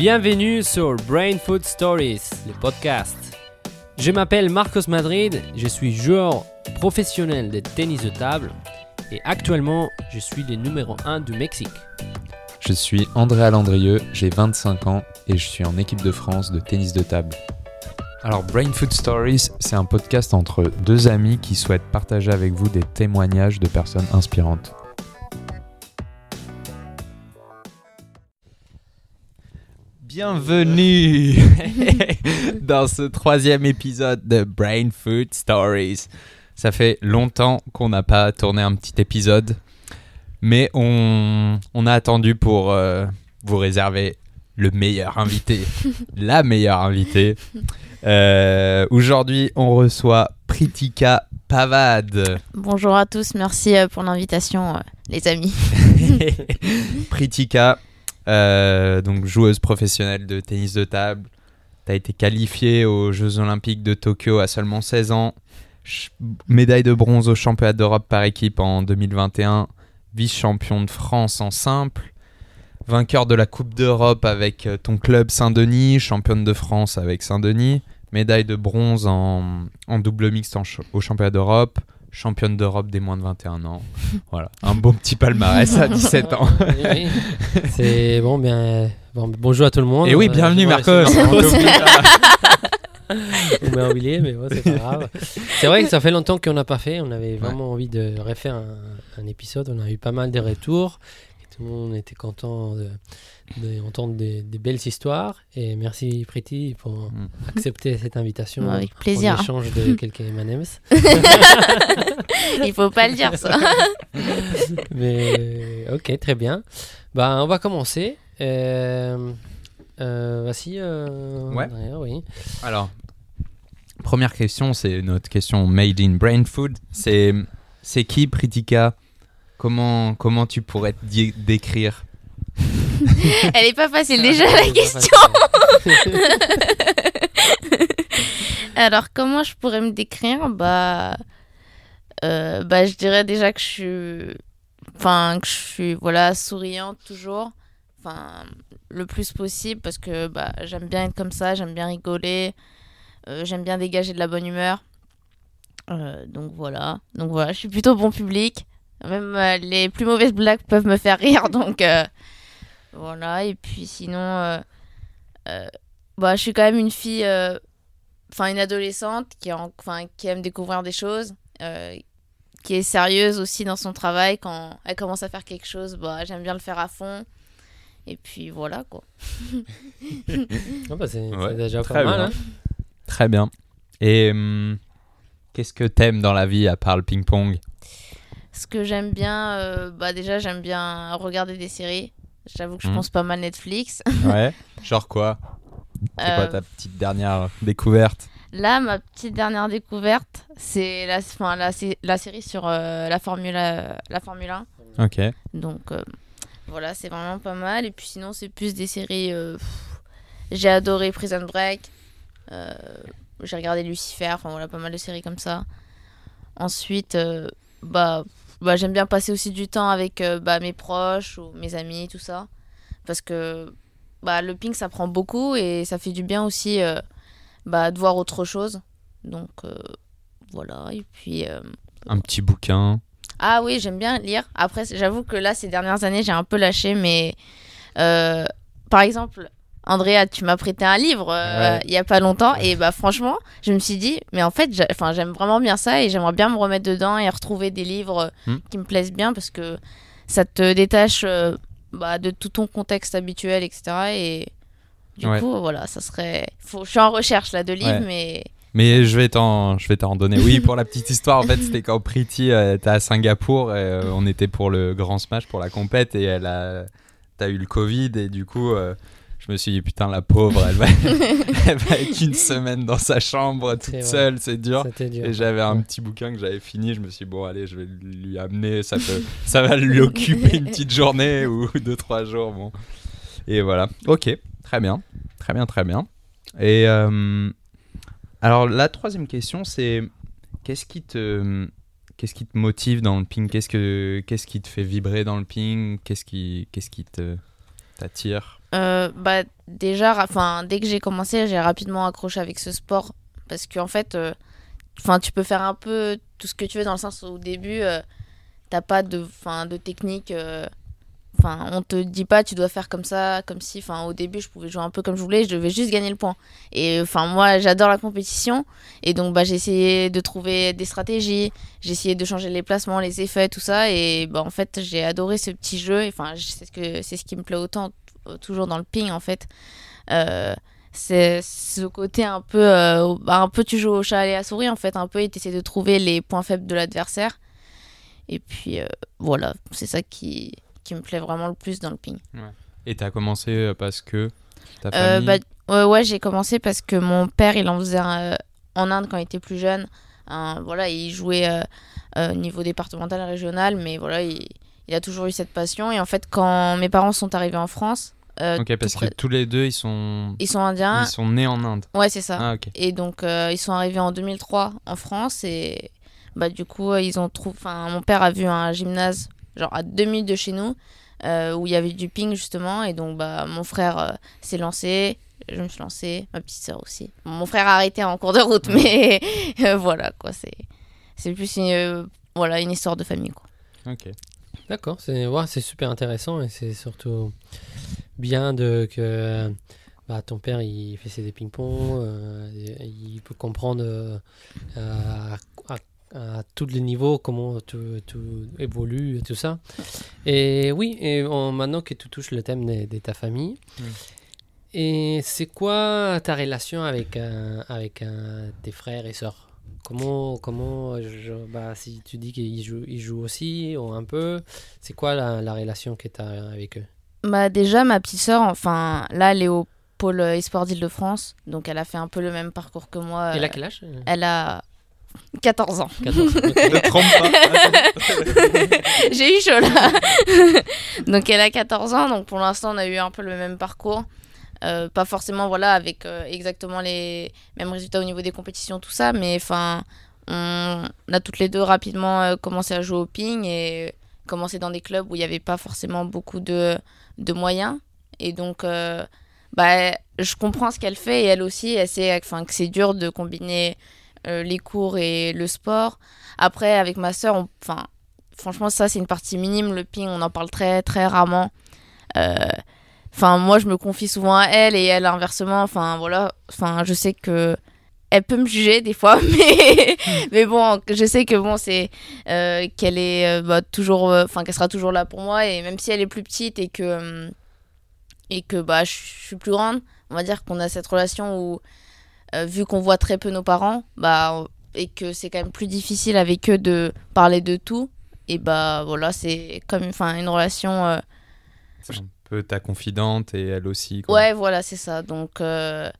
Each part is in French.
Bienvenue sur Brain Food Stories, le podcast. Je m'appelle Marcos Madrid, je suis joueur professionnel de tennis de table et actuellement je suis le numéro 1 du Mexique. Je suis André Alandrieux, j'ai 25 ans et je suis en équipe de France de tennis de table. Alors Brain Food Stories, c'est un podcast entre deux amis qui souhaitent partager avec vous des témoignages de personnes inspirantes. Bienvenue dans ce troisième épisode de Brain Food Stories. Ça fait longtemps qu'on n'a pas tourné un petit épisode, mais on, on a attendu pour euh, vous réserver le meilleur invité, la meilleure invitée. Euh, Aujourd'hui, on reçoit Pritika Pavad. Bonjour à tous, merci euh, pour l'invitation, les amis. Pritika, euh, donc joueuse professionnelle de tennis de table. Tu as été qualifiée aux Jeux Olympiques de Tokyo à seulement 16 ans. Médaille de bronze au championnat d'Europe par équipe en 2021. Vice-champion de France en simple. Vainqueur de la Coupe d'Europe avec euh, ton club Saint-Denis. Championne de France avec Saint-Denis. Médaille de bronze en, en double mixte en ch- au championnat d'Europe. Championne d'Europe des moins de 21 ans. Voilà, un bon petit palmarès à 17 ans. Oui, oui. C'est bon, bien. bon, bonjour à tout le monde. Et oui, Euh, bienvenue Marcos. On m'a oublié, mais bon, c'est pas grave. C'est vrai que ça fait longtemps qu'on n'a pas fait. On avait vraiment envie de refaire un, un épisode. On a eu pas mal de retours. Tout le monde était content de, d'entendre des, des belles histoires. Et merci Pretty pour Mm. accepter cette invitation. Avec plaisir. En échange de quelques M&M's. Il faut pas le dire ça. Mais ok, très bien. Bah, on va commencer. Euh, euh, voici. euh, Ouais. derrière, oui. Alors, première question, c'est notre question made in brain food. C'est c'est qui Pritika? Comment comment tu pourrais te décrire Elle est pas facile déjà la question. Alors comment je pourrais me décrire? Bah, euh, bah je dirais déjà que je suis, enfin que je suis voilà souriante toujours, enfin le plus possible parce que bah j'aime bien être comme ça, j'aime bien rigoler, euh, j'aime bien dégager de la bonne humeur. Euh, donc voilà, donc voilà, je suis plutôt bon public. Même euh, les plus mauvaises blagues peuvent me faire rire, donc euh, voilà. Et puis sinon, euh, euh, bah, je suis quand même une fille, euh, enfin une adolescente qui, en- enfin, qui aime découvrir des choses, euh, qui est sérieuse aussi dans son travail. Quand elle commence à faire quelque chose, bah, j'aime bien le faire à fond. Et puis voilà quoi. Ah bah, c'est Ouais, déjà très pas mal. bien. hein. Très bien. Et hum, qu'est-ce que t'aimes dans la vie à part le ping-pong? Ce que j'aime bien, euh, bah déjà j'aime bien regarder des séries. J'avoue que je Mhm. pense pas mal Netflix. Ouais. Genre quoi? C'est quoi Euh, ta petite dernière découverte? Là, ma petite dernière découverte, c'est la, la, sé- la série sur euh, la, Formule, euh, la Formule 1. Ok. Donc euh, voilà, c'est vraiment pas mal. Et puis sinon, c'est plus des séries. J'ai adoré Prison Break. J'ai regardé Lucifer. Enfin voilà, pas mal de séries comme ça. Ensuite, bah, bah, j'aime bien passer aussi du temps avec euh, bah, mes proches ou mes amis, tout ça. Parce que bah, le ping, ça prend beaucoup et ça fait du bien aussi euh, bah, de voir autre chose. Donc euh, voilà. Et puis. Un petit bouquin. ah oui, j'aime bien lire. Après, j'avoue que là, ces dernières années, j'ai un peu lâché, mais par exemple, Andrea, tu m'as prêté un livre euh, Ouais. il y a pas longtemps, et bah franchement, je me suis dit, mais en fait, enfin, j'aime vraiment bien ça, et j'aimerais bien me remettre dedans et retrouver des livres Hmm. qui me plaisent bien, parce que ça te détache euh, bah, de tout ton contexte habituel, etc. Et du Ouais. coup, voilà, ça serait. Faut... Je suis en recherche là de livres, Ouais. mais Mais je vais t'en, je vais t'en donner. Oui, pour la petite histoire, en fait, c'était quand Pretty euh, était à Singapour. Et, euh, on était pour le grand smash, pour la compète, et elle a, t'as eu le Covid, et du coup, euh, je me suis dit putain la pauvre, elle va, elle va être une semaine dans sa chambre toute seule, c'est dur. Et j'avais un Ouais. petit bouquin que j'avais fini. Je me suis dit, bon, allez, je vais lui amener. Ça, peut, ça va lui occuper une petite journée ou deux, trois jours. Bon. Et voilà. Ok, très bien. Très bien, très bien. Et euh, alors, la troisième question, c'est qu'est-ce qui te. Qu'est-ce qui te motive dans le ping? Qu'est-ce, que, qu'est-ce qui te fait vibrer dans le ping? Qu'est-ce qui, qu'est-ce qui te, t'attire? Euh, bah déjà, enfin dès que j'ai commencé, j'ai rapidement accroché avec ce sport parce qu'en fait, euh, enfin tu peux faire un peu tout ce que tu veux dans le sens où au début, euh, t'as pas de, fin, de technique. euh, Enfin, on te dit pas tu dois faire comme ça, comme si. Enfin, au début, je pouvais jouer un peu comme je voulais, je devais juste gagner le point. Et enfin, moi, j'adore la compétition, et donc bah j'ai essayé de trouver des stratégies, j'ai essayé de changer les placements, les effets, tout ça, et bah en fait, j'ai adoré ce petit jeu. Enfin, c'est ce que c'est ce qui me plaît autant toujours dans le ping en fait. Euh, c'est ce côté un peu, euh, bah, un peu tu joues au chat et à la souris en fait, un peu et t'essaies de trouver les points faibles de l'adversaire. Et puis euh, voilà, c'est ça qui, qui me plaît vraiment le plus dans le ping. Et t'as commencé euh, parce que ta Euh, famille. bah, ouais, ouais, j'ai commencé parce que mon père, il en faisait euh, en Inde quand il était plus jeune. Un- voilà, il jouait euh, euh, au niveau départemental, régional, mais voilà, il, il a toujours eu cette passion. Et en fait, quand mes parents sont arrivés en France, euh, ok, parce que tous les deux ils sont ils sont indiens. ils sont nés en Inde. Ouais, c'est ça. Ah. Et donc, euh, ils sont arrivés en 2003 en France et bah, du coup, euh, ils ont trouvé. Enfin, mon père a vu un gymnase, genre à deux minutes de chez nous, euh, où il y avait du ping justement. Et donc, bah, mon frère s'est lancé, je me suis lancée, ma petite sœur aussi. Bon, mon frère a arrêté en cours de route, mais voilà, quoi. C'est, plus une, voilà, une histoire de famille, quoi. Ok. D'accord, c'est super intéressant et c'est surtout bien de que bah, ton père il fait des ping-pong, euh, il peut comprendre euh, à, à- à tous les niveaux comment tout, tout évolue et tout ça. Et oui, et on- maintenant que tu touches le thème de, de ta famille, et c'est quoi ta relation avec, euh, avec tes frères et sœurs? Comment, comment je- bah, si tu dis qu'ils jouent, ils jouent aussi ou un peu, c'est quoi la, la relation que tu as avec eux? Bah, déjà, ma petite sœur, enfin, là, elle est au pôle Esport d'Île-de-France, donc elle a fait un peu le même parcours que moi. Elle a euh, quel âge? Elle a 14 ans. 14. ok. Ne trompe pas. J'ai eu chaud là. donc elle a 14 ans, donc pour l'instant on a eu un peu le même parcours. Euh, pas forcément voilà avec euh, exactement les mêmes résultats au niveau des compétitions tout ça, mais enfin on a toutes les deux rapidement euh, commencé à jouer au ping et commencé dans des clubs où il n'y avait pas forcément beaucoup de, de moyens et donc bah, je comprends ce qu'elle fait et elle aussi elle enfin, que c'est dur de combiner les cours et le sport. Après avec ma soeur, enfin franchement, ça, c'est une partie minime. Le ping, on en parle très, très rarement. Enfin, moi, je me confie souvent à elle et elle, inversement. Enfin, voilà. Enfin, je sais que. Elle peut me juger des fois, mais, mais bon, je sais que bon, c'est euh, qu'elle est euh, bah, toujours, euh, enfin qu'elle sera toujours là pour moi et même si elle est plus petite et que euh, et que bah je suis plus grande, on va dire qu'on a cette relation où euh, vu qu'on voit très peu nos parents, bah et que c'est quand même plus difficile avec eux de parler de tout et bah voilà c'est comme enfin une relation euh, peu ta confidente et elle aussi. quoi. ouais voilà c'est ça. Donc euh,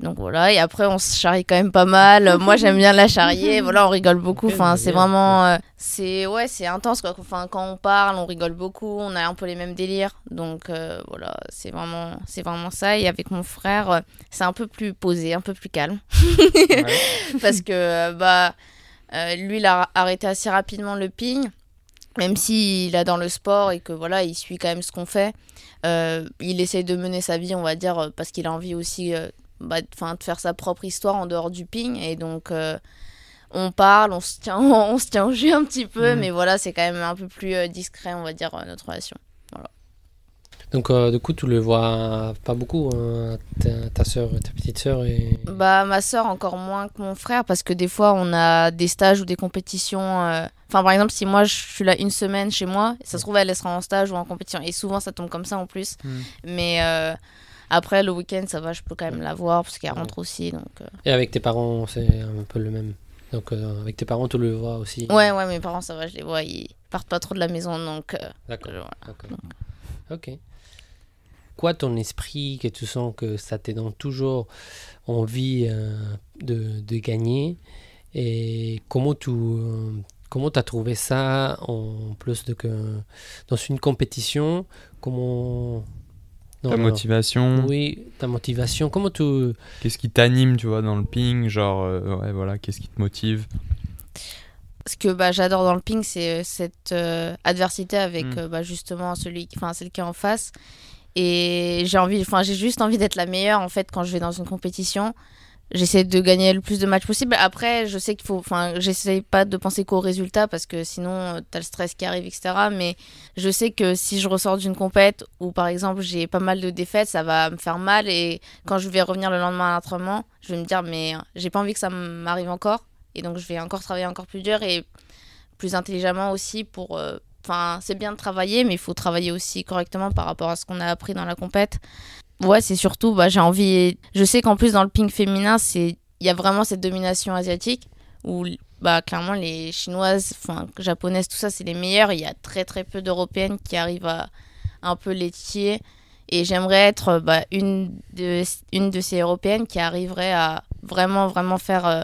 donc voilà. Et après on se charrie quand même pas mal. Moi j'aime bien la charrier. Voilà on rigole beaucoup. Enfin c'est vraiment euh, c'est ouais c'est intense quoi. Enfin quand on parle on rigole beaucoup. On a un peu les mêmes délires. Donc euh, voilà c'est vraiment c'est vraiment ça. Et avec mon frère c'est un peu plus posé un peu plus calme. Ouais. parce que bah euh, lui il a arrêté assez rapidement le ping. Même s'il adore le sport et que voilà il suit quand même ce qu'on fait. euh, il essaie de mener sa vie on va dire euh, parce qu'il a envie aussi euh, bah, de faire sa propre histoire en dehors du ping et donc euh, on parle on se tient on se tient au jus un petit peu Mhm. mais voilà c'est quand même un peu plus euh, discret on va dire euh, notre relation Donc, euh, du coup, tu le vois pas beaucoup, hein, ta, ta soeur, ta petite soeur. Et... Bah, ma soeur encore moins que mon frère parce que des fois on a des stages ou des compétitions. euh, Enfin, par exemple, si moi je suis là une semaine chez moi, ça se trouve elle, elle sera en stage ou en compétition. Et souvent ça tombe comme ça en plus. Mm. Mais euh, après, le week-end, ça va, je peux quand même la voir parce qu'elle rentre aussi. Donc, euh. Et avec tes parents, c'est un peu le même. Donc, euh, avec tes parents, tu le vois aussi. Ouais, ouais, mes parents, ça va, je les vois. Ils partent pas trop de la maison donc. euh, D'accord. voilà. Ok. Quoi ton esprit que tu sens que ça te donne toujours envie euh, de, de gagner? Et comment tu euh, comment as trouvé ça en plus de que dans une compétition? Comment Ta dans- motivation, oui ta motivation. Comment tu qu'est-ce qui t'anime, tu vois, dans le ping, genre, euh, ouais, voilà, qu'est-ce qui te motive? Ce que bah, j'adore dans le ping, c'est cette euh, adversité avec Mm. euh, bah, justement celui, enfin, celle qui est en face. Et j'ai envie, enfin, j'ai juste envie d'être la meilleure en fait quand je vais dans une compétition. J'essaie de gagner le plus de matchs possible. Après, je sais qu'il faut, enfin, j'essaie pas de penser qu'au résultat parce que sinon, euh, t'as le stress qui arrive, etc. Mais je sais que si je ressors d'une compète où, par exemple, j'ai pas mal de défaites, ça va me faire mal. Et quand je vais revenir le lendemain à l'entraînement, je vais me dire, mais j'ai pas envie que ça m'arrive encore. Et donc, je vais encore travailler encore plus dur et plus intelligemment aussi pour. euh, Enfin, c'est bien de travailler, mais il faut travailler aussi correctement par rapport à ce qu'on a appris dans la compète. Ouais, c'est surtout, bah, j'ai envie. Je sais qu'en plus, dans le ping féminin, il y a vraiment cette domination asiatique où, bah, clairement, les chinoises, enfin, japonaises, tout ça, c'est les meilleures. Il y a très, très peu d'européennes qui arrivent à un peu titiller. Et j'aimerais être bah, une, de, une de ces européennes qui arriverait à vraiment, vraiment faire euh,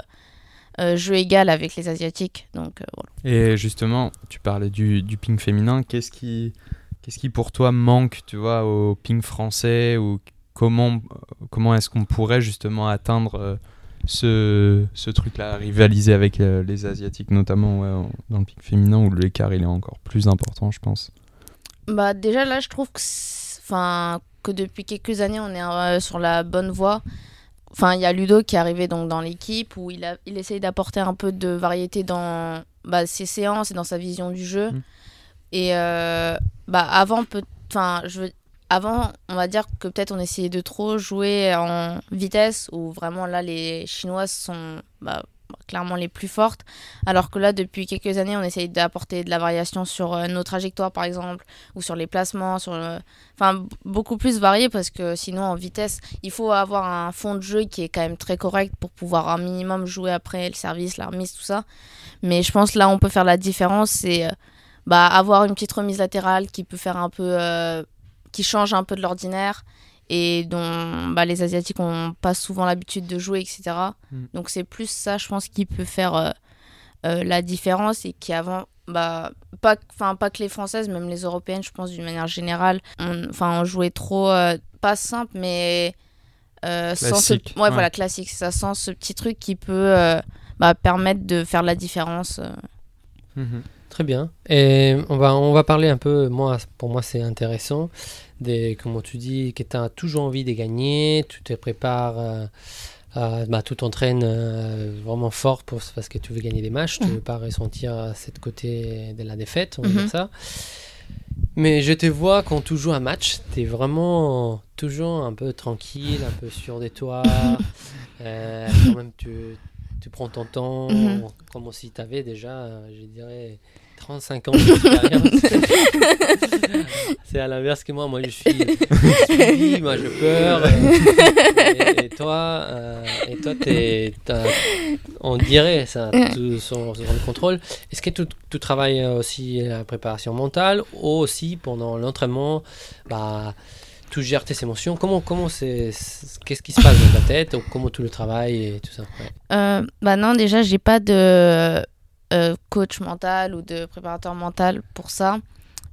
jeu égal avec les asiatiques. Donc, euh, voilà. Et justement, tu parlais du, du ping féminin. Qu'est-ce qui, qu'est-ce qui pour toi manque, tu vois, au ping français ou comment, comment est-ce qu'on pourrait justement atteindre euh, ce, ce truc-là, rivaliser avec euh, les asiatiques, notamment ouais, en- dans le ping féminin où l'écart il est encore plus important, je pense? Bah déjà là je trouve que enfin que depuis quelques années on est euh, sur la bonne voie. Enfin il y a Ludo qui est arrivé donc dans l'équipe où il a il essaye d'apporter un peu de variété dans bah, ses séances et dans sa vision du jeu. Mm. Et euh, bah avant peut enfin je veux- avant on va dire que peut-être on essayait de trop jouer en vitesse où vraiment là les chinoises sont bah, clairement les plus fortes alors que là depuis quelques années on essaye d'apporter de la variation sur euh, nos trajectoires par exemple ou sur les placements, sur le... enfin b- beaucoup plus varié parce que sinon en vitesse, il faut avoir un fond de jeu qui est quand même très correct pour pouvoir un minimum jouer après le service, la remise, tout ça. Mais je pense là on peut faire la différence, c'est euh, bah, avoir une petite remise latérale qui peut faire un peu, euh, qui change un peu de l'ordinaire et dont bah, les asiatiques ont pas souvent l'habitude de jouer, etc. Mm. Donc c'est plus ça, je pense, qui peut faire euh, euh, la différence et qui avant bah pas enfin pas que les françaises même les européennes je pense d'une manière générale on, enfin on jouait trop euh, pas simple mais euh, sans ce, Classique, ouais, ouais. voilà classique ça sans ce petit truc qui peut euh, bah, permettre de faire la différence euh. Très bien. Et on va, on va parler un peu, moi, pour moi c'est intéressant, des, comment tu dis, que tu as toujours envie de gagner, tu te prépares, euh, à- bah, tu t'entraînes euh, vraiment fort pour, parce que tu veux gagner des matchs, tu ne veux pas ressentir euh, cette côté de la défaite, on va dire Mhm. ça. Mais je te vois quand tu joues un match, tu es vraiment toujours un peu tranquille, un peu sûr de toi. Euh, quand même, tu, tu prends ton temps, Mhm. comme si tu avais déjà, euh, je dirais, 35 ans d'expérience. C'est à l'inverse que moi. Moi, je suis suivi, moi, je peur. Et, et toi, euh, et toi t'es- on dirait ça, tout sur, sur le contrôle. Est-ce que tu, tu travailles aussi la préparation mentale ou aussi pendant l'entraînement? Bah, tu gères tes émotions Comment, comment c'est, qu'est-ce qui se passe dans ta tête ou Comment tu le travailles et tout ça? Ouais. Euh, bah non déjà j'ai pas de euh, coach mental ou de préparateur mental pour ça.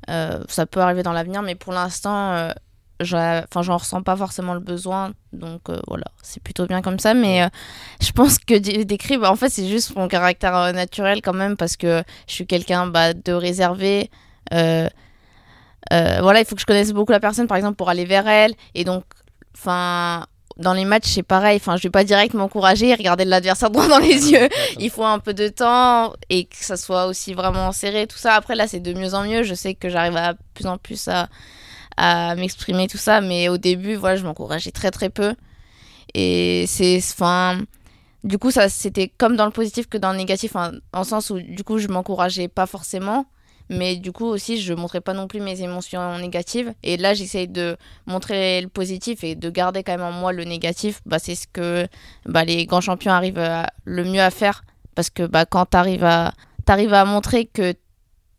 Euh, ça peut arriver dans l'avenir mais pour l'instant euh, enfin j'en ressens pas forcément le besoin. Donc voilà c'est plutôt bien comme ça. Mais je pense que d'écrire bah, en fait c'est juste mon caractère naturel quand même parce que je suis quelqu'un bah, de réservé. Voilà il faut que je connaisse beaucoup la personne par exemple pour aller vers elle. Et donc enfin dans les matchs c'est pareil. Enfin je vais pas direct m'encourager et regarder l'adversaire droit dans les yeux. Il faut un peu de temps et que ça soit aussi vraiment serré tout ça. Après là c'est de mieux en mieux. Je sais que j'arrive à plus en plus à, à m'exprimer tout ça. Mais au début voilà je m'encourageais très très peu. Et c'est enfin du coup ça c'était comme dans le positif que dans le négatif en, en sens où du coup je m'encourageais pas forcément mais du coup aussi je montrais pas non plus mes émotions négatives et là j'essaye de montrer le positif et de garder quand même en moi le négatif bah c'est ce que bah, les grands champions arrivent le mieux à faire parce que bah, quand tu arrives à, t'arrives à montrer que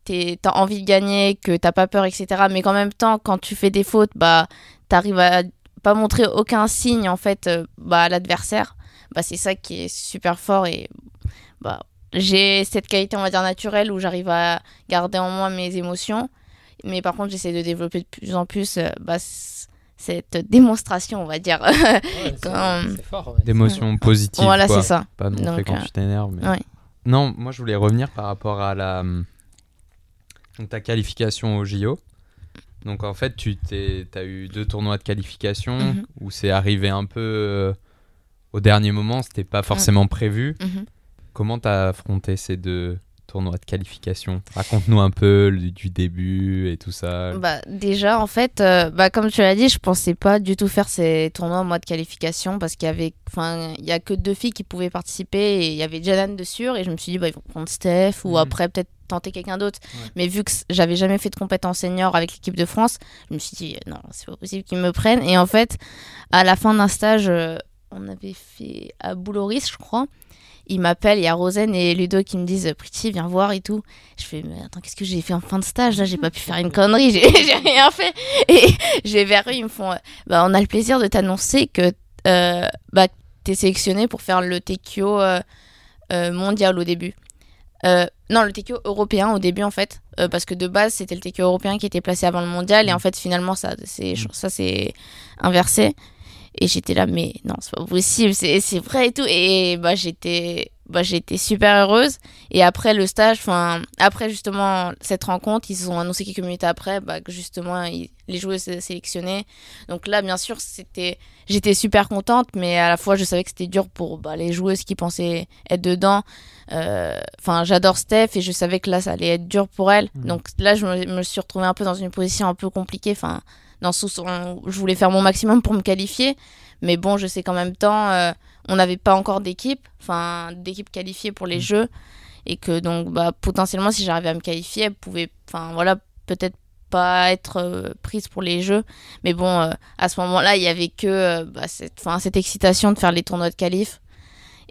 tu as envie de gagner, que t'as pas peur, etc. Mais qu'en même temps, quand tu fais des fautes, bah, tu arrives à pas montrer aucun signe en fait euh, bah, à l'adversaire. Bah, c'est ça qui est super fort et bah, j'ai cette qualité, on va dire, naturelle où j'arrive à garder en moi mes émotions. Mais par contre, j'essaie de développer de plus en plus euh, bah, cette démonstration, on va dire. Ouais, c'est fort. ouais. D'émotions positives. voilà, c'est ça. Pas Donc, quand euh, tu t'énerves. Mais... ouais. Non, moi je voulais revenir par rapport à la donc, ta qualification au JO. Donc en fait, tu as eu deux tournois de qualification Mhm. où c'est arrivé un peu euh, au dernier moment, c'était pas forcément prévu. Mhm. Comment tu as affronté ces deux tournois de qualification? Raconte-nous un peu le- du début et tout ça. Bah, déjà, en fait, euh, bah, comme tu l'as dit, je pensais pas du tout faire ces tournois en mode qualification parce qu'il y avait, enfin, il y a que deux filles qui pouvaient participer et il y avait Janan dessus et je me suis dit, bah, ils vont prendre Steph ou Mhm. après peut-être tenter quelqu'un d'autre. Ouais. Mais vu que j'avais jamais fait de compétence senior avec l'équipe de France, je me suis dit, euh, non, c'est pas possible qu'ils me prennent. Et en fait, à la fin d'un stage, euh, on avait fait à Bouloris, je crois. Ils m'appellent, il y a Rosen et Ludo qui me disent Pretty, viens voir et tout. Je fais, mais attends, qu'est-ce que j'ai fait en fin de stage Là, j'ai pas pu faire une connerie, j'ai rien fait. Et je vais vers eux, ils me font, euh, bah, on a le plaisir de t'annoncer que euh, bah, t'es sélectionné pour faire le TKO euh, euh, mondial au début. Euh, non, le TKO européen au début en fait, parce que de base c'était le TKO européen qui était placé avant le mondial et en fait finalement ça c'est ça c'est inversé et j'étais là mais non c'est pas possible c'est vrai et tout. Et bah j'étais bah j'étais super heureuse. Et après le stage enfin après justement cette rencontre ils ont annoncé quelques minutes après bah, que justement ils- les joueuses étaient sélectionnées donc là bien sûr c'était j'étais super contente mais à la fois je savais que c'était dur pour bah, les joueuses qui pensaient être dedans. Euh, enfin j'adore Steph et je savais que là ça allait être dur pour elle. Mhm. donc là je me, me suis retrouvée un peu dans une position un peu compliquée. Enfin dans ce sens où je voulais faire mon maximum pour me qualifier. Mais bon je sais qu'en même temps euh, on n'avait pas encore d'équipe enfin d'équipe qualifiée pour les Mhm. jeux. Et que donc bah potentiellement si j'arrivais à me qualifier elle pouvait enfin voilà peut-être pas être euh, prise pour les jeux. Mais bon euh, à ce moment-là il y avait que bah, cette, cette excitation de faire les tournois de qualif.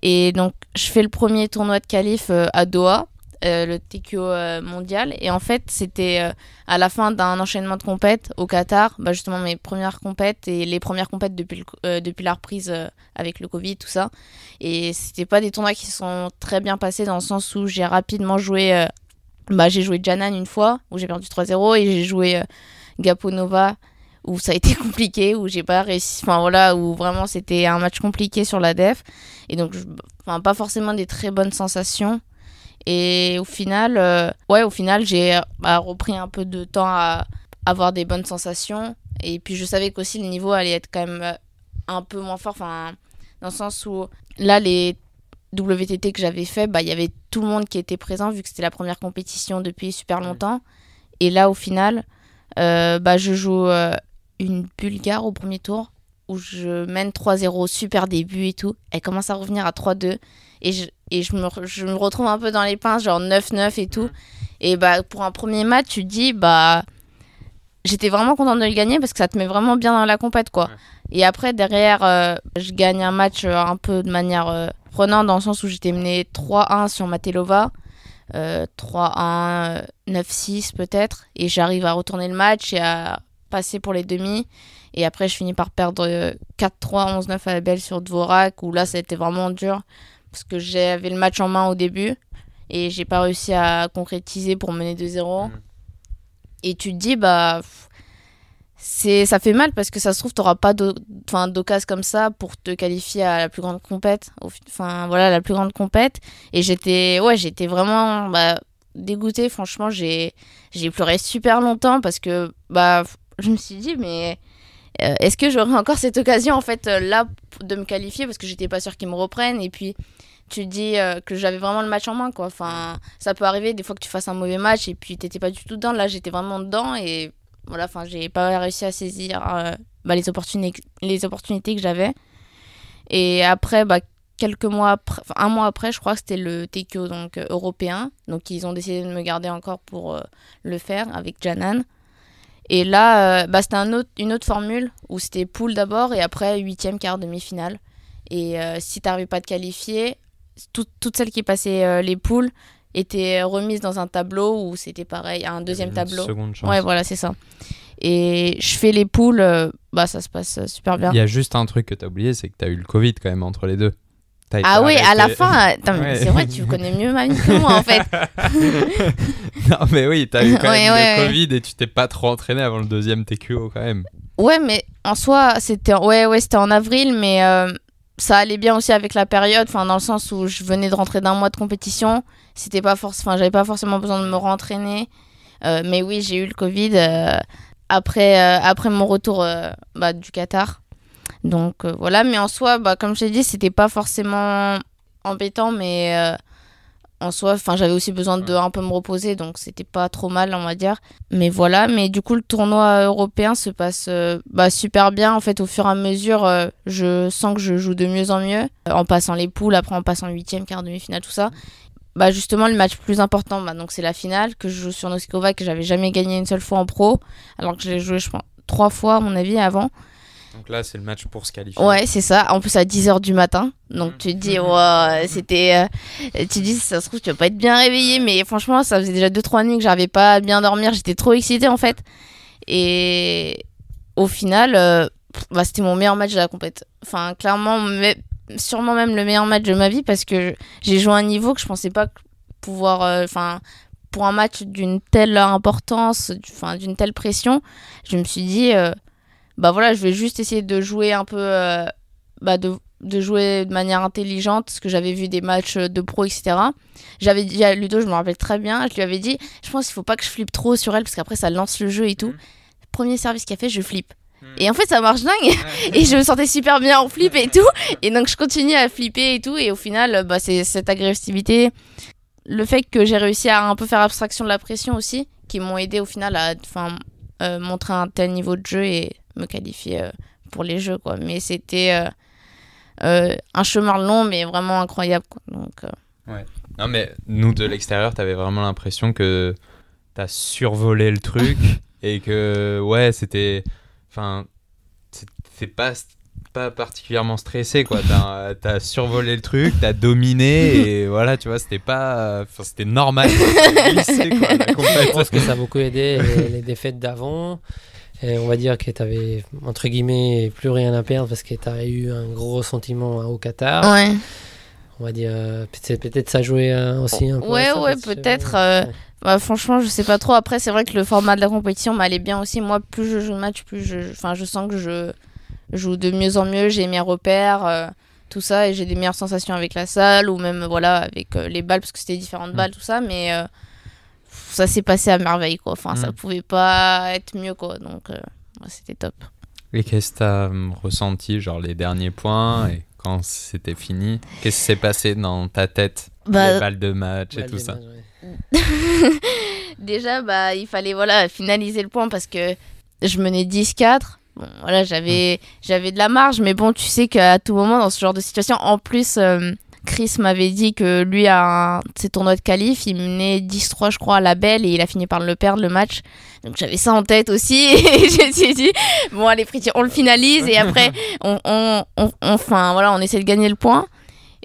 Et donc je fais le premier tournoi de qualif à Doha euh, le TQO euh, mondial. Et en fait c'était euh, à la fin d'un enchaînement de compètes au Qatar bah, justement mes premières compètes et les premières compètes depuis, depuis la reprise avec le Covid tout ça. Et c'était pas des tournois qui sont très bien passés dans le sens où j'ai rapidement joué bah, j'ai joué Janan une fois où j'ai perdu 3-0 et j'ai joué Gaponova où ça a été compliqué où j'ai pas réussi enfin voilà où vraiment c'était un match compliqué sur la def. Et donc enfin pas forcément des très bonnes sensations et au final euh, ouais au final j'ai bah, repris un peu de temps à avoir des bonnes sensations. Et puis je savais qu'aussi le niveau allait être quand même euh, un peu moins fort. Enfin dans le sens où là les WTT que j'avais fait bah il y avait tout le monde qui était présent vu que c'était la première compétition depuis super longtemps. Et là au final euh, bah je joue euh, une Bulgare au premier tour où je mène 3-0 super début et tout. Elle commence à revenir à 3-2 et je, et je me, je me retrouve un peu dans les pinces genre 9-9 et tout. Et bah pour un premier match tu te dis bah j'étais vraiment contente de le gagner parce que ça te met vraiment bien dans la compète quoi. Et après derrière euh, je gagne un match euh, un peu de manière euh, prenante dans le sens où j'étais menée 3-1 sur Matelova, euh, 3-1 euh, 9-6 peut-être. Et j'arrive à retourner le match et à passer pour les demi. Et après je finis par perdre euh, 4-3 11-9 à la belle sur Dvorak où là ça a été vraiment dur parce que j'avais le match en main au début et j'ai pas réussi à concrétiser pour mener 2-0 Mhm. et tu te dis bah c'est ça fait mal parce que ça se trouve t'auras pas d'occasion comme ça pour te qualifier à la plus grande compète enfin voilà la plus grande compète. Et j'étais ouais j'étais vraiment bah, dégoûtée. Franchement j'ai j'ai pleuré super longtemps parce que bah je me suis dit mais euh, est-ce que j'aurai encore cette occasion en fait euh, là de me qualifier parce que j'étais pas sûre qu'ils me reprennent et puis tu dis euh, que j'avais vraiment le match en main quoi. Enfin ça peut arriver des fois que tu fasses un mauvais match et puis t'étais pas du tout dedans. Là j'étais vraiment dedans et voilà enfin j'ai pas réussi à saisir bah, les opportunités que j'avais. Et après bah quelques mois après, un mois après je crois que c'était le TKO donc européen. Donc ils ont décidé de me garder encore pour le faire avec Janan et là euh, bah, c'était un autre, une autre formule où c'était poule d'abord et après huitième quart demi-finale et euh, si t'arrivais pas à te qualifier tout- toutes celles qui passaient euh, les poules étaient remises dans un tableau où c'était pareil un deuxième Une tableau Seconde chance. ouais voilà c'est ça et je fais les poules euh, bah ça se passe super bien Il y a juste un truc que t'as oublié, c'est que t'as eu le Covid quand même entre les deux. Ah oui à la fin Ouais. c'est vrai tu connais mieux ma vie que moi en fait non mais oui, t'as eu quand Ouais, même ouais, le. Covid et tu t'es pas trop entraîné avant le deuxième TQO quand même. Ouais, mais en soi, c'était ouais, ouais, c'était en avril, mais euh, ça allait bien aussi avec la période, enfin dans le sens où je venais de rentrer d'un mois de compétition, c'était pas forcément, enfin j'avais pas forcément besoin de me rentraîner, Euh, mais oui, j'ai eu le Covid. euh, après, euh, après mon retour bah, du Qatar. Donc euh, voilà, mais en soi, bah, comme je t'ai dit, c'était pas forcément embêtant, mais euh, en soi, enfin, j'avais aussi besoin de un peu me reposer, donc c'était pas trop mal, on va dire. Mais voilà, mais du coup, le tournoi européen se passe euh, bah, super bien. En fait, au fur et à mesure, je sens que je joue de mieux en mieux, en passant les poules, après en passant huitième, quart, demi-finale, tout ça. Bah justement, le match plus important, bah, donc c'est la finale que je joue sur Noskova, que j'avais jamais gagné une seule fois en pro, alors que je l'ai joué, je pense, trois fois, à mon avis, avant. Donc là, c'est le match pour se qualifier. Ouais, c'est ça. En plus, à 10h du matin. Donc, tu te dis, ouais, c'était. euh, tu te dis, ça se trouve, tu vas pas être bien réveillé. Mais franchement, ça faisait déjà 2-3 nuits que j'arrivais pas à bien dormir. J'étais trop excitée, en fait. Et au final, euh, bah, c'était mon meilleur match de la compète. Enfin, clairement, mais- sûrement même le meilleur match de ma vie parce que j'ai joué à un niveau que je pensais pas pouvoir. euh, Enfin. pour un match d'une telle importance, d'une telle pression, je me suis dit, bah voilà, je vais juste essayer de jouer un peu, euh, bah de, de jouer de manière intelligente, parce que j'avais vu des matchs de pro, etc. J'avais dit à Ludo, je me rappelle très bien, je lui avais dit, je pense qu'il faut pas que je flippe trop sur elle, parce qu'après ça lance le jeu et tout. Mhm. Premier service qu'elle fait, je flippe. Mhm. Et en fait, ça marche dingue. et je me sentais super bien en flip et tout. Et donc, je continue à flipper et tout. Et au final, bah, c'est cette agressivité. Le fait que j'ai réussi à un peu faire abstraction de la pression aussi, qui m'ont aidé au final à enfin, euh, montrer un tel niveau de jeu et me qualifier euh, pour les jeux. Quoi. Mais c'était euh, euh, un chemin long, mais vraiment incroyable. Quoi. Donc, euh, Non, mais nous, de l'extérieur, t'avais vraiment l'impression que t'as survolé le truc et que, ouais, c'était. Enfin, c'est- pas, pas particulièrement stressé, quoi. T'as t'as survolé le truc, t'as dominé et voilà, tu vois, c'était pas. Enfin, c'était normal. T'as glissé, quoi, la Je pense que ça a beaucoup aidé les, les défaites d'avant. Et on va dire que tu avais, entre guillemets, plus rien à perdre parce que tu as eu un gros sentiment au Qatar. ouais. On va dire, euh, peut-être peut-être ça jouait euh, aussi un peu. Ouais, ça, ouais, peut-être, euh, Bah, franchement, je sais pas trop. Après, c'est vrai que le format de la compétition m'allait bien aussi. Moi, plus je joue le match, plus je, enfin, je sens que je joue de mieux en mieux. J'ai mes repères, euh, tout ça, et j'ai des meilleures sensations avec la salle ou même voilà avec euh, les balles parce que c'était différentes Mm. balles, tout ça. Mais euh, ça s'est passé à merveille, quoi. Enfin, ça Mm. pouvait pas être mieux, quoi. Donc, euh, ouais, c'était top. Et qu'est-ce que t'as hum, ressenti, genre les derniers points et quand c'était fini? Qu'est-ce qui s'est passé dans ta tête? Bah, Les balles de match et tout ça. matchs, ouais. Déjà, bah, il fallait voilà, finaliser le point parce que je menais 10-4. Bon, voilà, j'avais, j'avais de la marge, mais bon, tu sais qu'à tout moment, dans ce genre de situation, en plus, euh, Chris m'avait dit que lui, à un ses tournois de qualif, il menait 10-3, je crois, à la belle et il a fini par le perdre le match. Donc j'avais ça en tête aussi. Et je me suis dit, bon, allez, Priti, on le finalise et après, on, on, on, on- enfin, voilà, on essaie de gagner le point.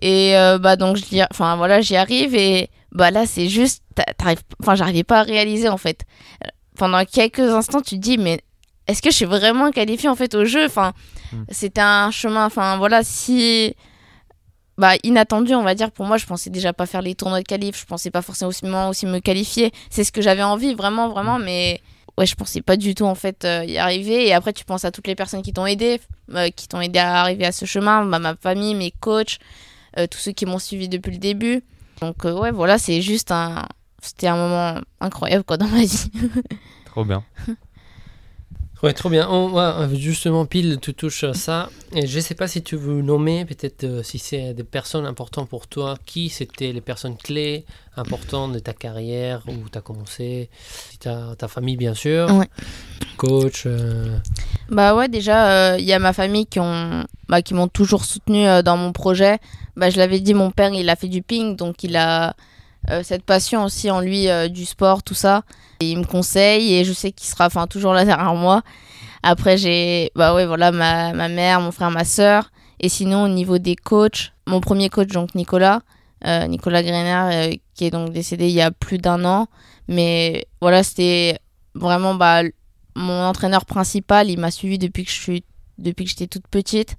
Et euh, bah, donc, je l'y- enfin, voilà, j'y arrive et bah là, c'est juste, t'a- t'arrives- enfin, j'arrivais pas à réaliser en fait. Pendant quelques instants, tu te dis, mais est-ce que je suis vraiment qualifiée en fait au jeu? Enfin, Mm. c'était un chemin, enfin voilà, si bah, inattendu, on va dire. Pour moi, je pensais déjà pas faire les tournois de qualif, je pensais pas forcément aussi, aussi me qualifier. C'est ce que j'avais envie, vraiment, vraiment, mais ouais, je pensais pas du tout en fait euh, y arriver. Et après, tu penses à toutes les personnes qui t'ont aidé, euh, qui t'ont aidé à arriver à ce chemin, bah, ma famille, mes coachs, euh, tous ceux qui m'ont suivi depuis le début. Donc ouais, voilà, c'est juste un, c'était un moment incroyable quoi dans ma vie. Trop bien. Ouais, trop bien. On, ouais, justement, pile, tu touches à ça. Et je sais pas si tu veux nommer, peut-être euh, si c'est des personnes importantes pour toi. Qui c'était les personnes clés importantes de ta carrière où tu as commencé ta, ta famille, bien sûr. Ouais. Coach. euh, Bah ouais, déjà, il y a ma famille qui ont, bah, qui m'ont toujours soutenu euh, dans mon projet. Bah, je l'avais dit, mon père, il a fait du ping, donc il a euh, cette passion aussi en lui euh, du sport, tout ça. Il me conseille et je sais qu'il sera enfin, toujours là derrière moi. Après, j'ai bah voilà, ma, ma mère, mon frère, ma soeur. Et sinon, au niveau des coachs, mon premier coach, donc Nicolas, euh, Nicolas Greiner, euh, qui est donc décédé il y a plus d'un an. Mais voilà, c'était vraiment bah, mon entraîneur principal. Il m'a suivi depuis que j'étais toute petite.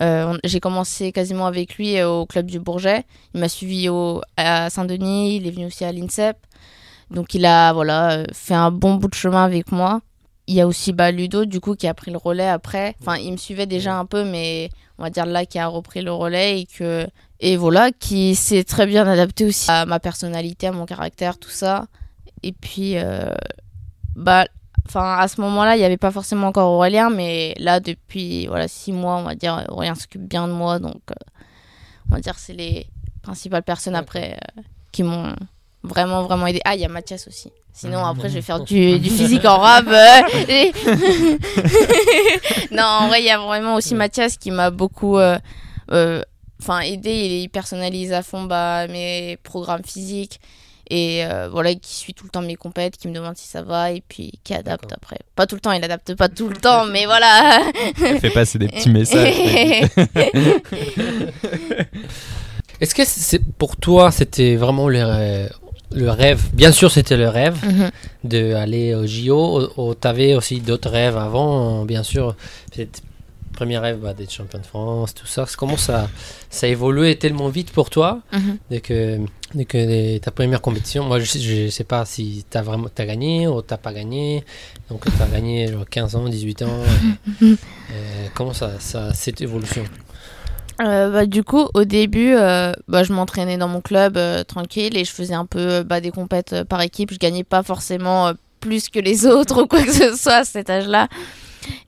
Euh, j'ai commencé quasiment avec lui euh, au club du Bourget. Il m'a suivi au, à Saint-Denis, il est venu aussi à l'INSEP. Donc il a voilà, euh, fait un bon bout de chemin avec moi. Il y a aussi bah, Ludo, du coup, qui a pris le relais après. Enfin, il me suivait déjà un peu, mais on va dire là, qui a repris le relais et que. Et voilà, qui s'est très bien adapté aussi à ma personnalité, à mon caractère, tout ça. Et puis, bah, enfin à ce moment-là, il n'y avait pas forcément encore Aurélien, mais là depuis voilà six mois, on va dire Aurélien s'occupe bien de moi, donc euh, on va dire c'est les principales personnes après euh, qui m'ont vraiment vraiment aidé. Ah, il y a Mathias aussi. Sinon après je vais faire du, du physique en rab. euh, et- non, en vrai il y a vraiment aussi Mathias qui m'a beaucoup euh, euh, enfin aidé. Il, il personnalise à fond bah, mes programmes physiques et euh, voilà qui suit tout le temps mes compètes qui me demande si ça va et puis qui adapte après pas tout le temps il adapte pas tout le temps mais voilà Elle fait passer des petits messages. Est-ce que c'est pour toi, c'était vraiment le, le rêve? Bien sûr, c'était le rêve Mhm. d'aller au JO. Ou, tu avais aussi d'autres rêves avant, bien sûr. Premier rêve bah, d'être champion de France, tout ça. Comment ça, ça a évolué tellement vite pour toi Mhm. dès que, dès que les- ta première compétition Moi, je sais, pas si tu as vraiment as gagné ou tu pas gagné. Donc, tu as gagné genre, 15 ans, 18 ans. Euh, comment ça, ça cette évolution? Euh, bah, du coup, au début, euh, bah, je m'entraînais dans mon club euh, tranquille et je faisais un peu bah, des compètes par équipe. Je gagnais pas forcément plus que les autres ou quoi que ce soit à cet âge-là.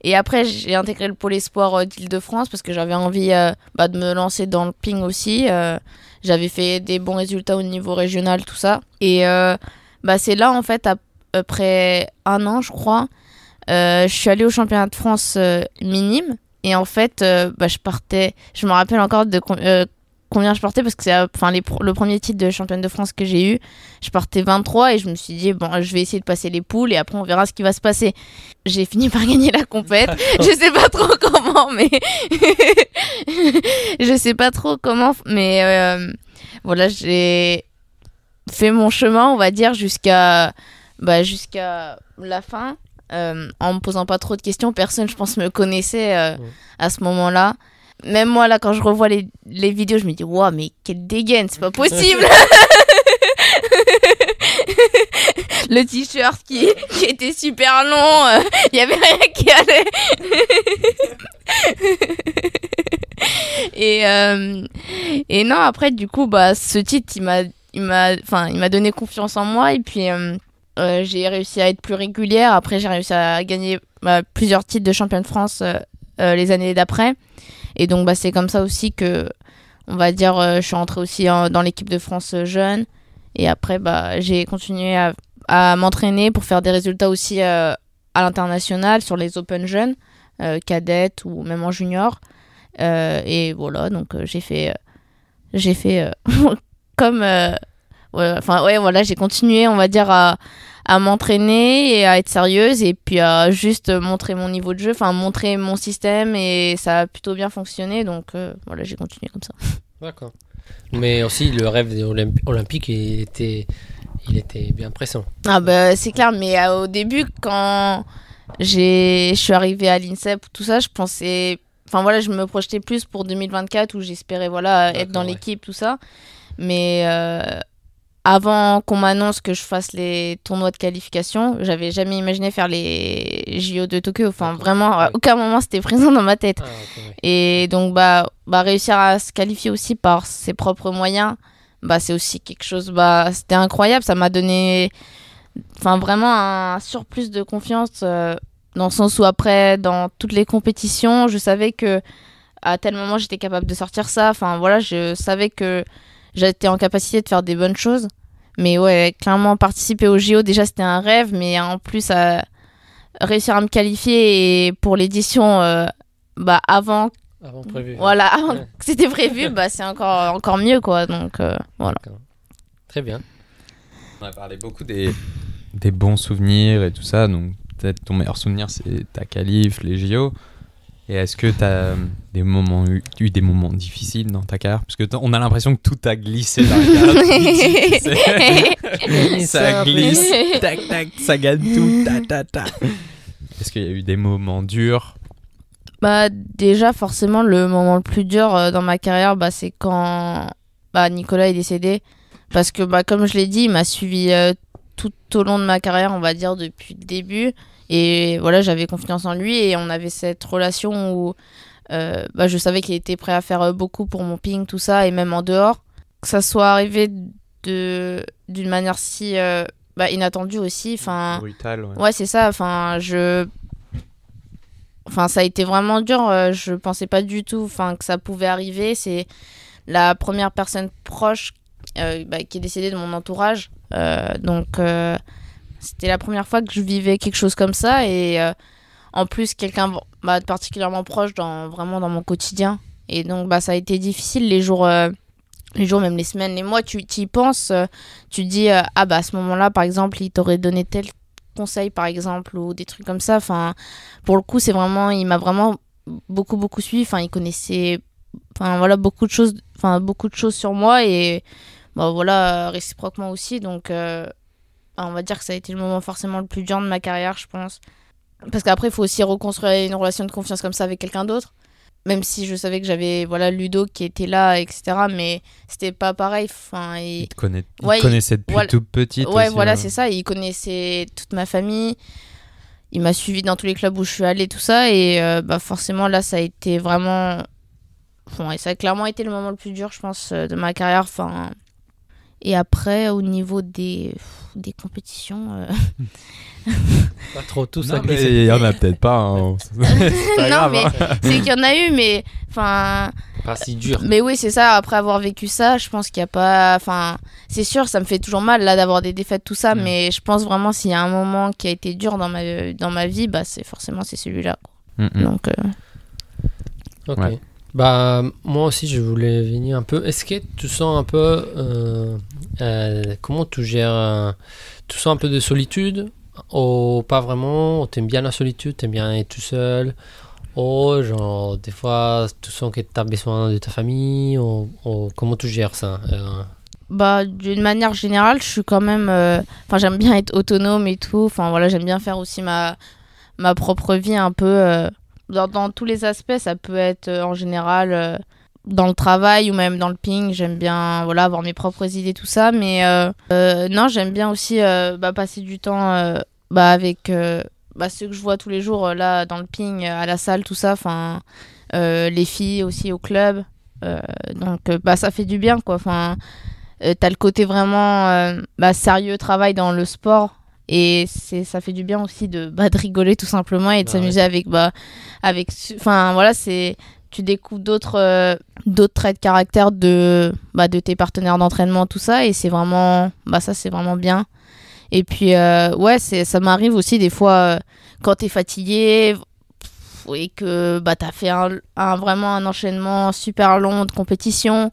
Et après, j'ai intégré le pôle espoir euh, d'Île-de-France parce que j'avais envie euh, bah, de me lancer dans le ping aussi. Euh, j'avais fait des bons résultats au niveau régional, tout ça. Et bah, c'est là, en fait, ap- après un an, je crois, je suis allée au championnat de France minime. Et en fait, bah, je partais. Je me rappelle encore de euh, combien je partais parce que c'est euh, enfin les le premier titre de championne de France que j'ai eu. Je partais 23 et je me suis dit bon, je vais essayer de passer les poules et après on verra ce qui va se passer. J'ai fini par gagner la compète. je sais pas trop comment, mais je sais pas trop comment, mais euh, voilà, j'ai fait mon chemin, on va dire, jusqu'à bah, jusqu'à la fin. euh, en me posant pas trop de questions, personne, je pense, me connaissait euh, Ouais. à ce moment-là. Même moi, là, quand je revois les, les vidéos, je me dis, waouh, mais quelle dégaine, c'est pas possible! Le t-shirt qui, qui était super long, il y avait rien qui allait. et, euh, et non, après, du coup, bah, ce titre, il m'a, il m'a, enfin, il m'a donné confiance en moi. Et puis, euh, euh, j'ai réussi à être plus régulière. Après, j'ai réussi à gagner bah, plusieurs titres de champion de France euh, les années d'après. Et donc, bah, c'est comme ça aussi que, on va dire, euh, je suis rentrée aussi dans l'équipe de France euh, jeune. Et après, bah, j'ai continué à, m'entraîner pour faire des résultats aussi à l'international sur les Open jeunes, cadettes ou même en junior. Et voilà, donc j'ai fait, j'ai fait comme, euh, ouais, enfin ouais, voilà, j'ai continué, on va dire à, à m'entraîner et à être sérieuse et puis à juste montrer mon niveau de jeu, enfin montrer mon système et ça a plutôt bien fonctionné, donc euh, voilà, j'ai continué comme ça. D'accord. Mais aussi, le rêve des Olymp- olympiques, il était, il était bien pressant. Ah bah c'est clair, mais euh, au début quand je suis arrivée à l'INSEP, tout ça, je pensais, enfin voilà, je me projetais plus pour 2024 où j'espérais voilà être dans ouais. l'équipe, tout ça. Mais euh, avant qu'on m'annonce que je fasse les tournois de qualification, j'avais jamais imaginé faire les JO de Tokyo. Enfin vraiment, à aucun moment c'était présent dans ma tête. Ah. Et donc, bah, bah, réussir à se qualifier aussi par ses propres moyens, bah, c'est aussi quelque chose, bah, c'était incroyable. Ça m'a donné, enfin, vraiment un surplus de confiance, euh, dans le sens où après, dans toutes les compétitions, je savais que à tel moment, j'étais capable de sortir ça. Enfin, voilà, je savais que j'étais en capacité de faire des bonnes choses. Mais ouais, clairement, participer au JO, déjà, c'était un rêve, mais en plus, à réussir à me qualifier et pour l'édition, euh, bah, avant Avant prévu. voilà, avant Ouais. que c'était prévu, bah c'est encore, encore mieux quoi. Donc euh, voilà. Très bien. On a parlé beaucoup des, des bons souvenirs et tout ça. Donc, peut-être ton meilleur souvenir, c'est ta qualif, les JO. Et est-ce que tu as des moments, eu, eu des moments difficiles dans ta carrière? Parce que t'as- on a l'impression que tout a glissé dans la carrière. Ça glisse, tac, tac, ça gagne tout, ta, ta, ta. Est-ce qu'il y a eu des moments durs? Bah déjà forcément le moment le plus dur euh, dans ma carrière, bah c'est quand bah, Nicolas est décédé. Parce que bah comme je l'ai dit, il m'a suivi euh, tout au long de ma carrière, on va dire depuis le début. Et voilà, j'avais confiance en lui et on avait cette relation où euh, bah, je savais qu'il était prêt à faire euh, beaucoup pour mon ping, tout ça, et même en dehors. Que ça soit arrivé de d'une manière si euh, bah, inattendu aussi. Enfin, Brutal, ouais. ouais, c'est ça. Enfin, je. Enfin, ça a été vraiment dur. Je pensais pas du tout enfin, que ça pouvait arriver. C'est la première personne proche euh, bah, qui est décédée de mon entourage. Donc, c'était la première fois que je vivais quelque chose comme ça. Et euh, en plus, quelqu'un bah, particulièrement proche dans, vraiment dans mon quotidien. Et donc, bah, ça a été difficile les jours. euh, les jours, même les semaines, les mois, tu y penses, euh, tu dis, ah bah à ce moment-là, par exemple, il t'aurait donné tel conseil, par exemple, ou des trucs comme ça. Enfin, pour le coup, c'est vraiment, il m'a vraiment beaucoup, beaucoup suivi. Enfin, il connaissait, enfin voilà, beaucoup de choses, enfin beaucoup de choses sur moi et, bah voilà, réciproquement aussi. Donc, on va dire que ça a été le moment forcément le plus dur de ma carrière, je pense. Parce qu'après, il faut aussi reconstruire une relation de confiance comme ça avec quelqu'un d'autre. Même si je savais que j'avais voilà Ludo qui était là, etc. Mais c'était pas pareil. Enfin, et- Il te connaît- il te connaissait depuis voilà. toute petite. Ouais, aussi, voilà, hein. c'est ça. Il connaissait toute ma famille. Il m'a suivi dans tous les clubs où je suis allée, tout ça. Et euh, bah, forcément, là, ça a été vraiment. Et ça a clairement été le moment le plus dur, je pense, euh, de ma carrière. Enfin. Et après, au niveau des, des compétitions. euh, Pas trop tout Non, ça mais il y en a peut-être pas. hein. Pas non, grave, mais hein. c'est qu'il y en a eu, mais. Enfin. Pas si dur. Mais oui, c'est ça. Après avoir vécu ça, je pense qu'il n'y a pas. Enfin, c'est sûr, ça me fait toujours mal là d'avoir des défaites, tout ça. Mm. Mais je pense vraiment s'il y a un moment qui a été dur dans ma dans ma vie, bah c'est forcément c'est celui-là. Mm, mm. Donc euh, Ok. Ouais. Bah, moi aussi, je voulais venir un peu. Est-ce que tu sens un peu. euh, euh, comment tu gères. euh, tu sens un peu de solitude? Ou pas vraiment? T'aimes bien la solitude? T'aimes bien être tout seul? Ou genre, des fois, tu sens que t'as besoin de ta famille? Ou, comment tu gères ça bah d'une manière générale, je suis quand même. Enfin, j'aime bien être autonome et tout. Enfin voilà, j'aime bien faire aussi ma ma propre vie un peu. Dans, tous les aspects, ça peut être euh, en général. euh, dans le travail ou même dans le ping, j'aime bien voilà avoir mes propres idées tout ça, mais euh, non j'aime bien aussi bah, passer du temps bah, avec bah, ceux que je vois tous les jours là dans le ping, à la salle tout ça, enfin les filles aussi au club, donc bah ça fait du bien quoi. Enfin t'as le côté vraiment bah, sérieux travail dans le sport et c'est ça fait du bien aussi de bah, de rigoler tout simplement et de Bah s'amuser avec bah avec enfin voilà c'est tu découvres d'autres euh, d'autres traits de caractère de bah, de tes partenaires d'entraînement tout ça et c'est vraiment bah ça c'est vraiment bien. Et puis euh, ouais c'est ça m'arrive aussi des fois euh, quand t'es fatigué et que bah t'as fait un, un- vraiment un enchaînement super long de compétition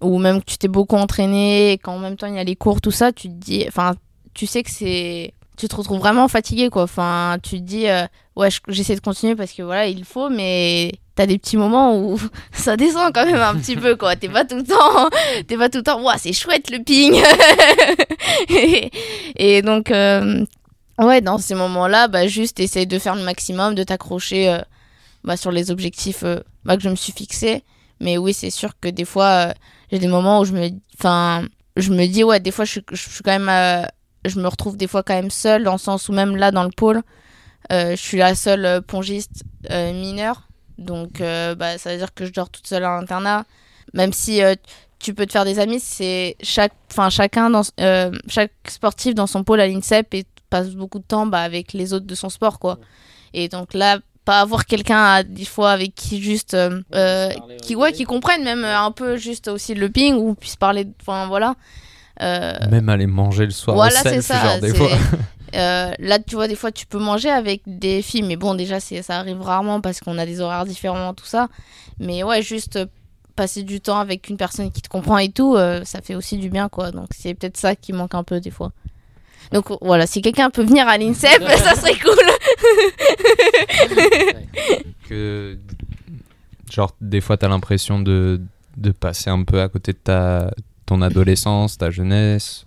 ou même que tu t'es beaucoup entraîné et qu'en même temps il y a les cours tout ça tu te dis enfin tu sais que c'est tu te retrouves vraiment fatigué quoi. Enfin tu te dis euh, ouais je- j'essaie de continuer parce que voilà il faut mais t'as des petits moments où ça descend quand même un petit peu quoi. T'es pas tout le temps t'es pas tout le temps Ouah, c'est chouette le ping. Et, donc euh, ouais dans ces moments là bah juste essaye de faire le maximum de t'accrocher euh, bah, sur les objectifs bah, que je me suis fixé. Mais oui c'est sûr que des fois j'ai des moments où je me enfin je me dis ouais des fois je suis, quand même je me retrouve des fois quand même seule dans le sens où même là dans le pôle euh, je suis la seule euh, pongiste euh, mineure. Donc euh, bah, ça veut dire que je dors toute seule à l'internat. Même si tu peux te faire des amis c'est chaque enfin chacun dans chaque sportif dans son pôle à l'INSEP et passe beaucoup de temps bah, avec les autres de son sport quoi. Et donc là pas avoir quelqu'un à- des fois avec qui juste euh, qui ouais. qui comprennent même un peu juste aussi le ping ou puisse parler enfin voilà Même aller manger le soir voilà au ça genre des fois. euh, là tu vois des fois tu peux manger avec des filles mais bon déjà c'est ça arrive rarement parce qu'on a des horaires différents tout ça. Mais ouais juste euh, passer du temps avec une personne qui te comprend et tout euh, ça fait aussi du bien quoi. Donc c'est peut-être ça qui manque un peu des fois. Donc voilà si quelqu'un peut venir à l'INSEP ça serait cool. Que genre des fois t'as l'impression de, de passer un peu à côté de ta ton adolescence, ta jeunesse.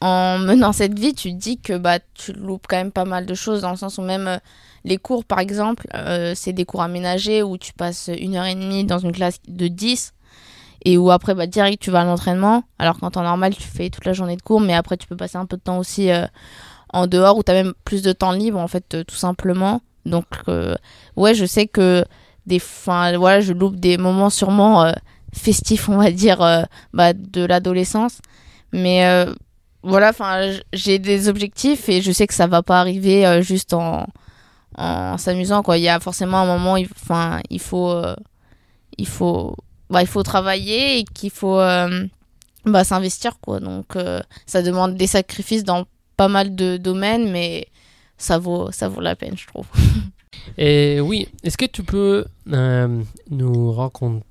en menant cette vie, tu dis que bah, tu loupes quand même pas mal de choses, dans le sens où même euh, les cours, par exemple, euh, c'est des cours aménagés où tu passes une heure et demie dans une classe de 10 et où après, bah, direct, tu vas à l'entraînement. Alors qu'en temps normal, tu fais toute la journée de cours, mais après, tu peux passer un peu de temps aussi euh, en dehors où tu as même plus de temps libre, en fait, tout simplement. Donc, ouais, je sais que des fin, voilà, je loupe des moments sûrement festifs, on va dire, euh, bah, de l'adolescence. Mais euh, voilà, j'ai des objectifs et je sais que ça va pas arriver euh, juste en, en s'amusant, quoi. Il y a forcément un moment, enfin, il faut, il faut, bah, il faut travailler et qu'il faut bah, s'investir, quoi. Donc, ça demande des sacrifices dans pas mal de domaines, mais ça vaut, ça vaut la peine, je trouve. Et oui, est-ce que tu peux nous raconter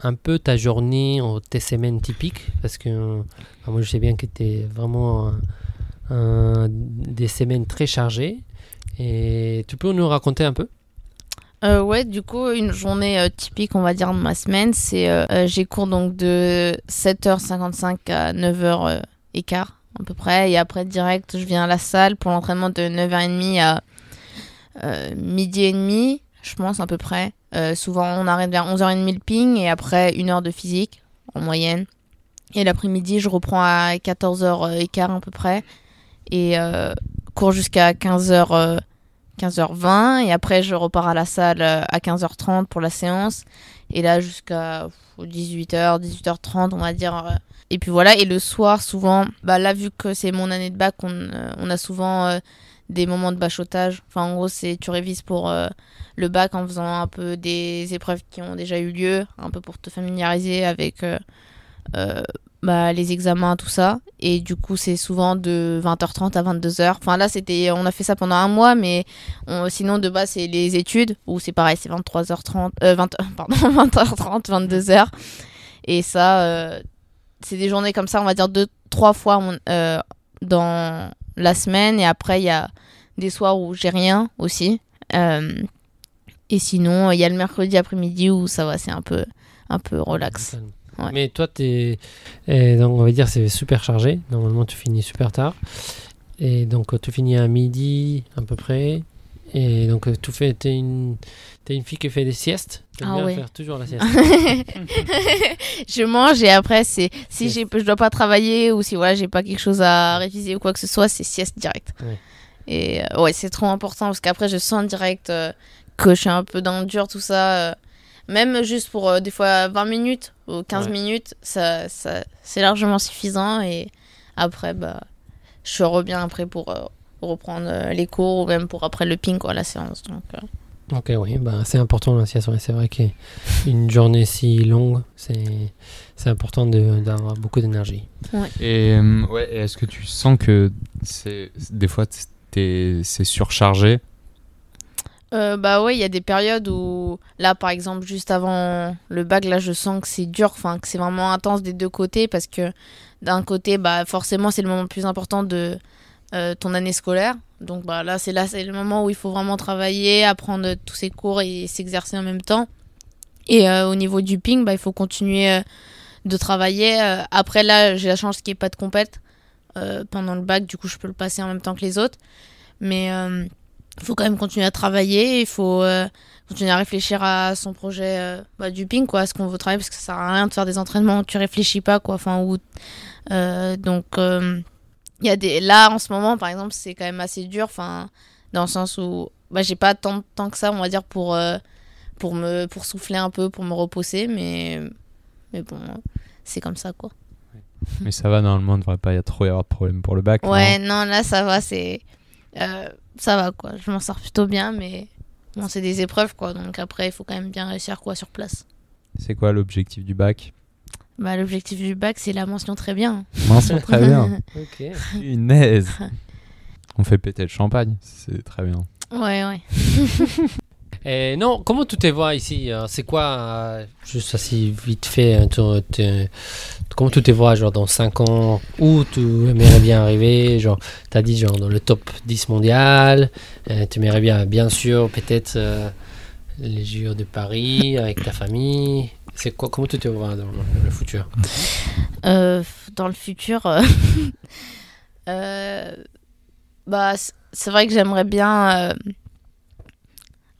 un peu ta journée ou tes semaines typiques Parce que euh, moi, je sais bien que tu vraiment un- des semaines très chargées. Et tu peux nous raconter un peu? Euh, ouais, du coup, une journée euh, typique, on va dire, de ma semaine, c'est euh, euh, j'ai cours donc de 7h55 à 9h15 à peu près. Et après, direct, je viens à la salle pour l'entraînement de 9h30 à euh, midi et demi, je pense, à peu près. Euh, souvent, on arrête vers 11h30 le ping et après, une heure de physique en moyenne. Et l'après-midi, je reprends à 14h15 à peu près. Et euh, cours jusqu'à 15h. 15h20 et après je repars à la salle euh, à 15h30 pour la séance et là jusqu'à 18h 18h30 on va dire euh. et puis voilà et le soir souvent bah là vu que c'est mon année de bac on, euh, on a souvent euh, des moments de bachotage. Enfin en gros c'est tu révises pour euh, le bac en faisant un peu des épreuves qui ont déjà eu lieu un peu pour te familiariser avec euh, euh, bah, les examens tout ça. Et du coup c'est souvent de 20h30 à 22h enfin là c'était on a fait ça pendant un mois mais on- sinon, de base, c'est les études, où c'est pareil, c'est 23h30, euh, 20, pardon, 20h30, 22h. Et ça, c'est des journées comme ça, on va dire deux, trois fois dans la semaine. Et après, il y a des soirs où j'ai rien aussi. Euh, et sinon, il y a le mercredi après-midi où ça va, c'est un peu, un peu relax. Ouais. Mais toi, t'es, et donc on va dire c'est super chargé. Normalement, tu finis super tard. Et donc, tu finis à midi à peu près. Et donc, tu fais, t'es une, t'es une fille qui fait des siestes. T'aimes Ah bien ouais. faire toujours la sieste. je mange et après c'est si Yes. j'ai je dois pas travailler ou si voilà j'ai pas quelque chose à réviser ou quoi que ce soit c'est sieste direct Ouais. et euh, ouais c'est trop important parce qu'après je sens direct euh, que je suis un peu dans le dur tout ça euh, même juste pour euh, des fois 20 minutes ou 15 Ouais. minutes ça, ça c'est largement suffisant et après bah je reviens après pour euh, reprendre euh, les cours ou même pour après le ping quoi la séance donc euh, Ok, oui, bah, c'est important la sieste. ouais. C'est vrai qu'une journée si longue, c'est, c'est important de, d'avoir beaucoup d'énergie. Et euh, ouais, et est-ce que tu sens que c'est des fois t'es- c'est surchargé? Euh, bah ouais, il y a des périodes où, là par exemple, juste avant le bac, là je sens que c'est dur, enfin que c'est vraiment intense des deux côtés parce que d'un côté, bah forcément c'est le moment le plus important de euh, ton année scolaire. Donc bah là c'est là c'est le moment où il faut vraiment travailler, apprendre tous ses cours et s'exercer en même temps. Et euh, au niveau du ping, bah il faut continuer euh, de travailler. Après là, j'ai la chance qu'il n'y ait pas de compète pendant le bac, du coup je peux le passer en même temps que les autres. Mais il faut quand même continuer à travailler, il faut continuer à réfléchir à son projet bah, du ping, quoi, à ce qu'on veut travailler, parce que ça sert à rien de faire des entraînements où tu réfléchis pas, quoi. Enfin, où, donc, il y a des. Là, en ce moment, par exemple, c'est quand même assez dur, enfin, dans le sens où bah, j'ai pas tant de temps que ça, on va dire, pour, euh, pour, me, pour souffler un peu, pour me reposer, mais, mais bon, c'est comme ça, quoi. Mais ça va, normalement, il ne devrait pas y avoir trop y avoir de problème pour le bac. non Ouais, non, là, ça va, c'est. euh, ça va, quoi. Je m'en sors plutôt bien, mais. Bon, c'est des épreuves, quoi. Donc après, il faut quand même bien réussir, quoi, sur place. C'est quoi l'objectif du bac? Bah, l'objectif du bac, c'est la mention très bien. Mention très bien. Ok. Punaise. On fait péter le champagne, c'est très bien. ouais, ouais. Et non, comment tu te vois ici euh, C'est quoi, euh, juste assez vite fait, hein, tu- tu- comment tu te vois genre dans 5 ans? Où tu aimerais bien arriver? Genre, tu as dit genre dans le top 10 mondial, euh, tu aimerais bien, bien sûr, peut-être euh, les Jeux de Paris avec ta famille. C'est quoi, comment tu te vois dans le, futur? Euh, dans le futur, euh, euh, bah, c'est vrai que j'aimerais bien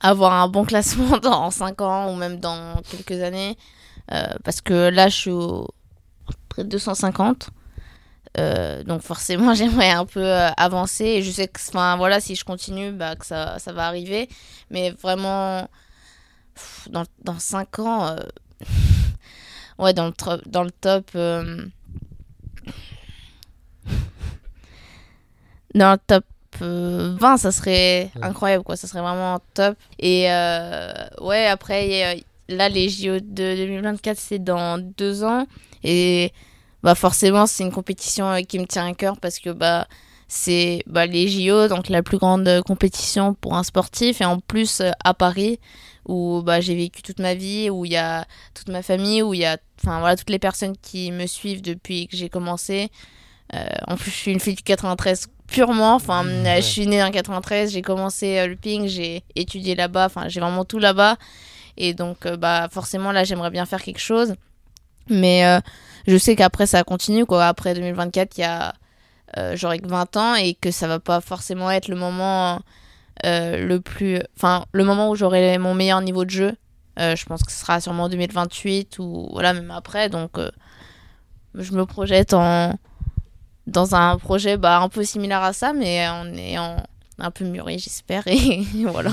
avoir un bon classement dans 5 ans ou même dans quelques années. parce que là, je suis au près de 250. Euh, donc forcément, j'aimerais un peu avancer. Et je sais que enfin, voilà, si je continue, bah, que ça, ça va arriver. Mais vraiment, dans, dans 5 ans, ouais, dans le, dans le top... euh, dans le top euh, 20, ça serait Ouais. incroyable, quoi. Ça serait vraiment top. Et euh, ouais, après, là, les JO de 2024, c'est dans deux ans. Et bah, forcément, c'est une compétition euh, qui me tient à cœur parce que bah, c'est bah, les JO, donc la plus grande euh, compétition pour un sportif. Et en plus, euh, à Paris, où bah, j'ai vécu toute ma vie, où il y a toute ma famille, où il y a enfin, voilà, toutes les personnes qui me suivent depuis que j'ai commencé. Euh, en plus, je suis une fille du 93 purement. Enfin, Mmh, euh, ouais. je suis née en 93, j'ai commencé euh, le ping, j'ai étudié là-bas. Enfin, j'ai vraiment tout là-bas. Et donc, euh, bah, forcément, là, j'aimerais bien faire quelque chose. Mais euh, je sais qu'après, ça continue. Quoi. Après 2024, il y a. Euh, j'aurai que 20 ans et que ça va pas forcément être le moment le plus. Enfin, le moment où j'aurai mon meilleur niveau de jeu. Euh, je pense que ce sera sûrement en 2028 ou voilà, même après. Donc, euh, je me projette en, dans un projet bah, un peu similaire à ça, mais en ayant un peu mûri, j'espère. Et voilà.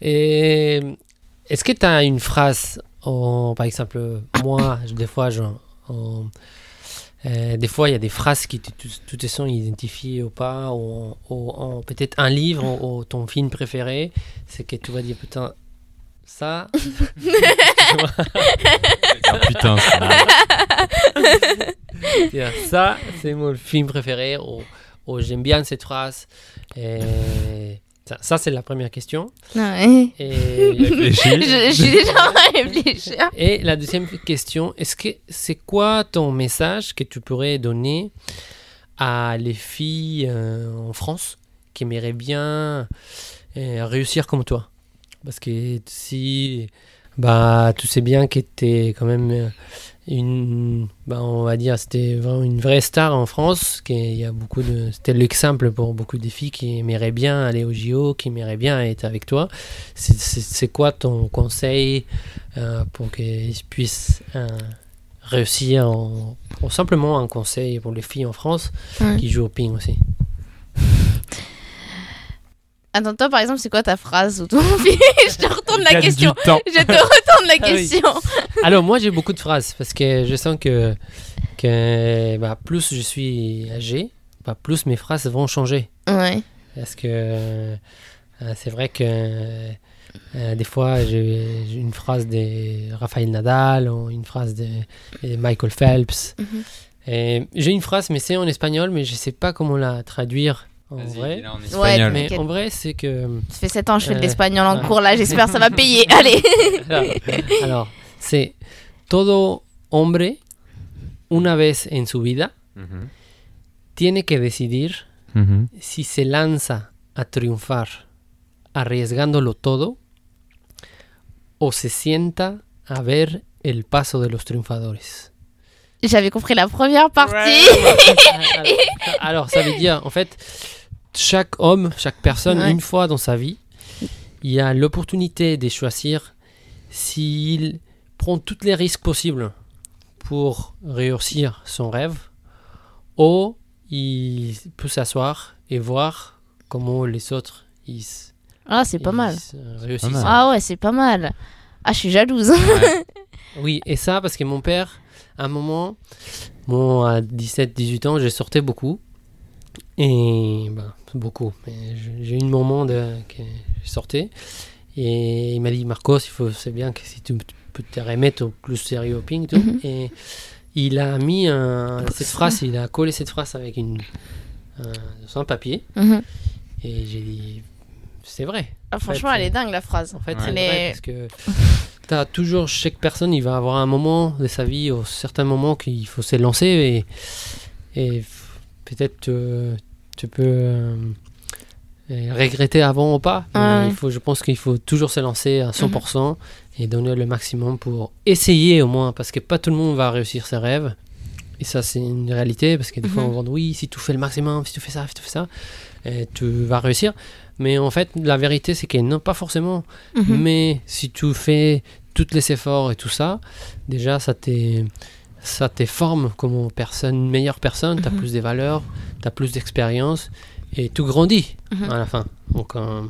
Est-ce que tu as une phrase, en- par exemple, moi, je- des fois, en- euh, des fois, il y a des phrases qui, de toute- façon, identifiées ou pas, ou, peut-être un livre ou, ou ton film préféré, c'est que tu vas dire, putain, ça, Ah, putain, ça- ça, c'est mon film préféré, ou, ou j'aime bien cette phrase. Et ça, ça, c'est la première question. Ouais. Et. Je, je suis déjà réfléchir. et la deuxième question, est-ce que c'est quoi ton message que tu pourrais donner à les filles euh, en France qui aimeraient bien euh, réussir comme toi? Parce que si bah, tu sais bien que tu es quand même euh, une, bah, on va dire, c'était vraiment une vraie star en France. qu'il y a beaucoup de, c'était l'exemple pour beaucoup de filles qui aimeraient bien aller au JO, qui aimeraient bien être avec toi. C'est- C'est c'est quoi ton conseil euh, pour qu'ils puissent euh, réussir en, ou simplement un conseil pour les filles en France Ouais. qui jouent au ping aussi? Attends, toi, par exemple, c'est quoi ta phrase ou ton Je te retourne la question. Je te retourne la Ah oui. question. Alors moi j'ai beaucoup de phrases parce que je sens que, que bah, plus je suis âgé, bah, plus mes phrases vont changer. Ouais. Parce que euh, c'est vrai que euh, des fois j'ai une phrase de Rafael Nadal ou une phrase de, de Michael Phelps. Et J'ai une phrase mais c'est en espagnol mais je sais pas comment la traduire en vrai. en Ouais. Mais en vrai c'est que... Ça fait 7 ans que je fais de Euh, l'espagnol en cours là. J'espère que ça va payer. Allez. Alors, alors, c'est todo hombre una vez en su vida Mhm. tiene que decidir Mhm. si se lanza a triunfar arriesgándolo todo o se sienta a ver el paso de los triunfadores. J'avais compris la première partie. alors, alors, ça veut dire, en fait, chaque homme, chaque personne, Ouais. une fois dans sa vie, il a l'opportunité de choisir s'il prend tous les risques possibles pour réussir son rêve ou il peut s'asseoir et voir comment les autres ils, Ah, c'est pas mal. réussissent. Ah ouais, c'est pas mal. Ah, je suis jalouse. Oui, et ça parce que mon père, à un moment, bon, à 17-18 ans, j'ai sortais beaucoup. Et ben, beaucoup. J'ai eu un moment de, que je sortais. Et il m'a dit, Marcos, il faut, c'est bien que si tu, tu peux te remettre au plus sérieux au ping. Tout. Mhm. Et il a mis un- cette phrase, il a collé cette phrase avec une, un, papier. Mhm. Et j'ai dit, c'est vrai. Ah, franchement, fait, elle est dingue la phrase. En fait, Ouais. c'est est- parce que t'as toujours chaque personne, il va avoir un moment de sa vie, au certain moment qu'il faut se lancer et, peut-être euh, tu peux euh, euh, regretter avant ou pas. Ouais. il faut, je pense qu'il faut toujours se lancer à 100% et donner le maximum pour essayer au moins parce que pas tout le monde va réussir ses rêves. Et ça, c'est une réalité parce que des fois, Mhm. on dit oui, si tu fais le maximum, si tu fais ça, si tu fais ça, euh, tu vas réussir. Mais en fait, la vérité, c'est que non, pas forcément. Mhm. Mais si tu fais tous les efforts et tout ça, déjà, ça te, ça te forme comme personne, une meilleure personne. Tu as Mhm. plus de valeurs, tu as plus d'expérience et tu grandis Mhm. à la fin. Donc, euh,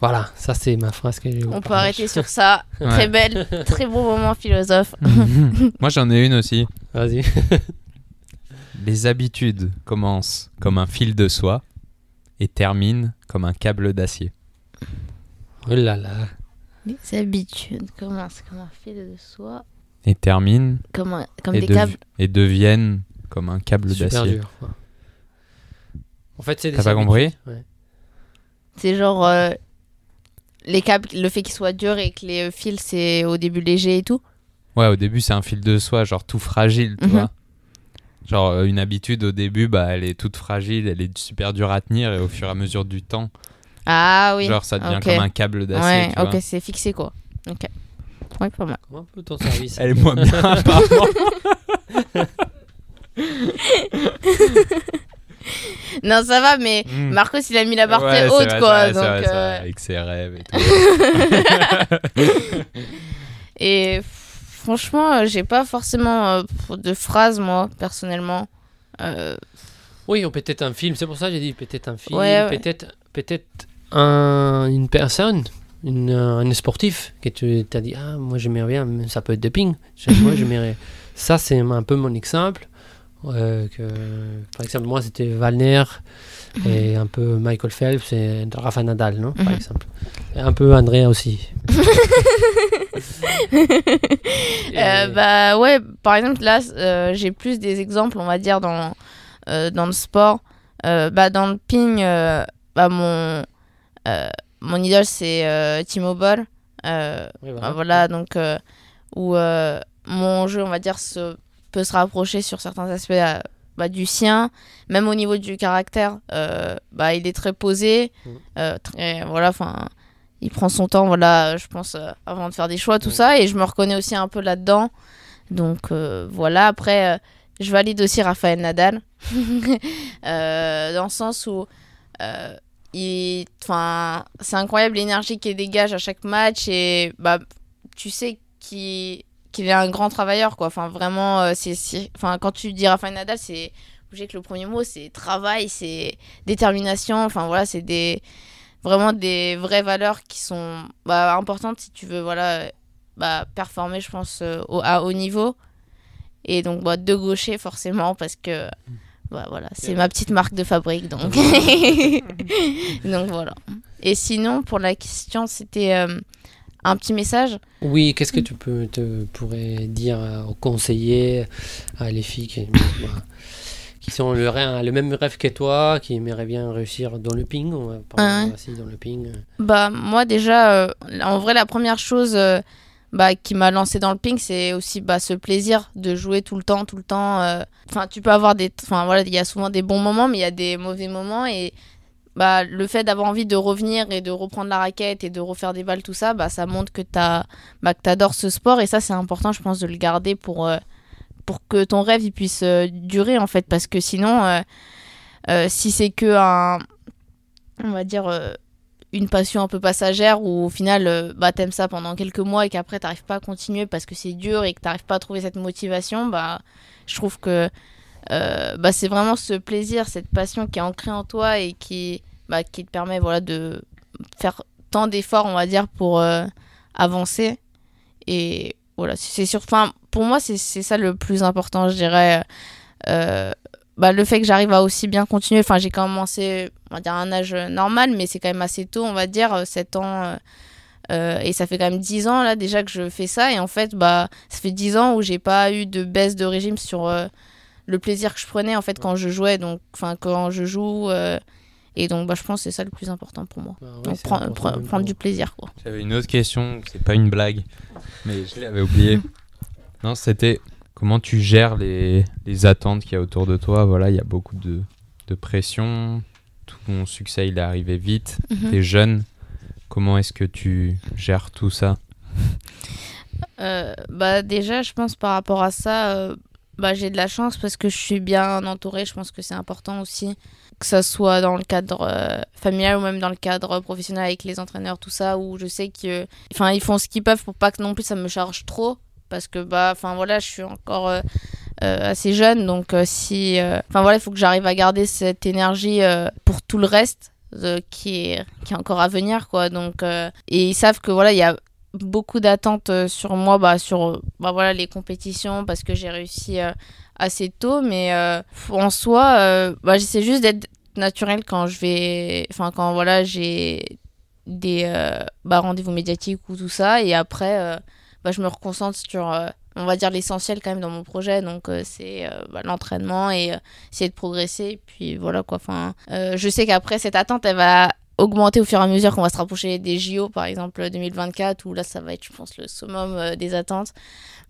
voilà, ça, c'est ma phrase que je vous On peut arrêter sur ça. Ouais. Très belle, très beau moment philosophe. Moi, j'en ai une aussi. Vas-y. Les habitudes commencent comme un fil de soie et terminent comme un câble d'acier. Oh là là. Les habitudes commencent comme un fil de soie, Et terminent comme, un- comme et, des câbles. et deviennent comme un câble Super d'acier. dur. quoi. En fait, c'est des T'as pas compris? Ouais. C'est genre euh, les câbles, le fait qu'ils soient durs et que les fils c'est au début léger et tout. Ouais, au début, c'est un fil de soie, genre tout fragile, tu Mhm. vois. Genre, euh, une habitude, au début, bah, elle est toute fragile, elle est super dure à tenir, et au fur et à mesure du temps, Ah oui. genre, ça devient comme un câble d'acier, Ouais, tu ok, c'est fixé quoi. Ok. Ouais, pas mal. Comment un peu ton service Elle est moins bien, apparemment. Non, ça va, mais Mm. Marcos il a mis la barre Ouais, très haute vrai, quoi. vrai, donc, vrai, c'est vrai, euh, avec ses rêves et tout. Et franchement, euh, j'ai pas forcément euh, de phrases moi personnellement. Euh, Oui, ou peut-être un film. C'est pour ça que j'ai dit peut-être un film, Ouais, ouais. peut-être peut-être un, une personne, une, un sportif que tu t'as dit ah moi j'aimerais bien, mais ça peut être doping. Je- moi j'aimerais. Ça c'est un peu mon exemple. Euh, que, par exemple moi c'était Valner et un peu Michael Phelps et Rafa Nadal, non par Mhm. exemple. Et un peu Andrea aussi. Euh, bah ouais, par exemple là, euh, j'ai plus des exemples, on va dire dans euh, dans le sport. Bah dans le ping, bah mon mon idole c'est Timo Boll. Oui, bah, voilà donc où mon jeu, on va dire, se, peut se rapprocher sur certains aspects euh, bah, du sien, même au niveau du caractère. euh, bah il est très posé, Mhm. euh, très voilà, enfin il prend son temps, voilà, je pense, euh, avant de faire des choix, tout Ouais. ça, et je me reconnais aussi un peu là-dedans. Donc voilà, après, je valide aussi Raphaël Nadal, dans le sens où il, c'est incroyable l'énergie qu'il dégage à chaque match, et bah, tu sais qu'il qu'il est un grand travailleur, quoi. Enfin, vraiment, euh, c'est, enfin, quand tu dis Raphaël Nadal, c'est obligé que le premier mot, c'est travail, c'est détermination, enfin voilà, c'est des vraiment des vraies valeurs qui sont bah, importantes si tu veux voilà bah, performer je pense euh, au, à haut niveau. Et donc bah, de gaucher forcément parce que bah, voilà c'est ma petite marque de fabrique donc. Donc voilà. Et sinon pour la question c'était euh, un petit message Oui, qu'est-ce que tu peux te pourrais dire aux conseillers, à les filles qui, bah, qui sont le, rêve- le même rêve que toi, qui aimeraient bien réussir dans le ping, on va parler Ouais. aussi dans le ping? Bah moi déjà, euh, en vrai la première chose euh, bah, qui m'a lancé dans le ping, c'est aussi bah, ce plaisir de jouer tout le temps, tout le temps. euh. Enfin tu peux avoir des, enfin voilà, il y a souvent des bons moments, mais il y a des mauvais moments et bah le fait d'avoir envie de revenir et de reprendre la raquette et de refaire des balles tout ça, bah ça montre que t'as, bah que t'adores ce sport et ça c'est important je pense de le garder pour euh, que ton rêve puisse euh, durer en fait. Parce que sinon euh, si c'est que un on va dire une passion un peu passagère où au final bah t'aimes ça pendant quelques mois et qu'après t'arrives pas à continuer parce que c'est dur et que t'arrives pas à trouver cette motivation bah je trouve que euh, bah c'est vraiment ce plaisir cette passion qui est ancrée en toi et qui bah, qui te permet voilà de faire tant d'efforts on va dire pour euh, avancer. Et voilà c'est sûr enfin pour moi c'est ça le plus important je dirais. Euh, bah, le fait que j'arrive à aussi bien continuer enfin j'ai commencé on va dire à un âge normal mais c'est quand même assez tôt on va dire euh, 7 ans et ça fait quand même 10 ans là déjà que je fais ça. Et en fait bah ça fait 10 ans où j'ai pas eu de baisse de régime sur le plaisir que je prenais en fait quand je jouais donc enfin quand je joue euh, et donc bah je pense que c'est ça le plus important pour moi Bah ouais, donc c'est prendre du plaisir quoi J'avais une autre question, c'est pas une blague, mais je l'avais oublié. non, c'était comment tu gères les, les attentes qu'il y a autour de toi? Voilà, il y a beaucoup de, de pression, ton succès il est arrivé vite, Mhm. t'es jeune. Comment est-ce que tu gères tout ça? Euh, bah déjà, je pense par rapport à ça, euh, bah, j'ai de la chance parce que je suis bien entourée. Je pense que c'est important aussi, que ça soit dans le cadre euh, familial ou même dans le cadre professionnel avec les entraîneurs, tout ça, où je sais que, enfin, font ce qu'ils peuvent pour pas que non plus ça me charge trop, parce que bah, voilà, je suis encore euh, euh, assez jeune, donc si, enfin voilà, il faut que j'arrive à garder cette énergie pour tout le reste. qui est qui est encore à venir quoi donc et ils savent que voilà il y a beaucoup d'attentes euh, sur moi, bah, sur bah, voilà, les compétitions, parce que j'ai réussi euh, assez tôt. Mais euh, en soi, bah, j'essaie juste d'être naturel quand je vais. Enfin, quand voilà, j'ai des bah, rendez-vous médiatiques ou tout ça. Et après, bah, je me reconcentre sur. on va dire l'essentiel quand même dans mon projet, donc c'est bah, l'entraînement et essayer de progresser. Et puis voilà quoi. Enfin, je sais qu'après cette attente, elle va augmenter au fur et à mesure qu'on va se rapprocher des JO, par exemple 2024, où là ça va être, je pense, le summum euh, des attentes.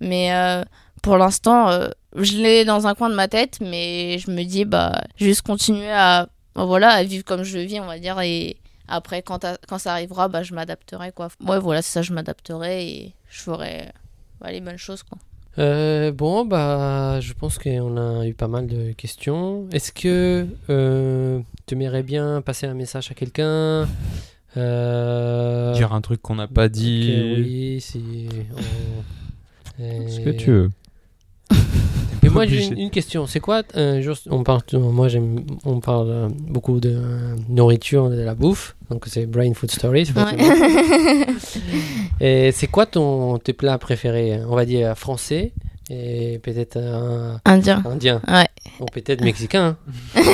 Mais euh, pour l'instant, euh, je l'ai dans un coin de ma tête, mais je me dis, bah, juste continuer à, voilà, à vivre comme je vis, on va dire, et après, quand, quand ça arrivera, bah, je m'adapterai, quoi. Ouais, voilà, c'est ça, je m'adapterai et je ferai bah, les bonnes choses, quoi. Euh, bon, bah, je pense qu'on a eu pas mal de questions. Est-ce que euh, tu aimerais bien passer un message à quelqu'un? Euh, Dire un truc qu'on n'a pas dit. oui, si. on- Ce que tu veux. Et moi, j'ai une, une question. C'est quoi euh, juste, on parle, Moi, on parle euh, beaucoup de euh, nourriture, de la bouffe. Donc, c'est Brain Food Stories. Ouais. Et c'est quoi ton, tes plats préférés On va dire français et peut-être un Indien. indien. Ouais. Ou peut-être mexicain. hein.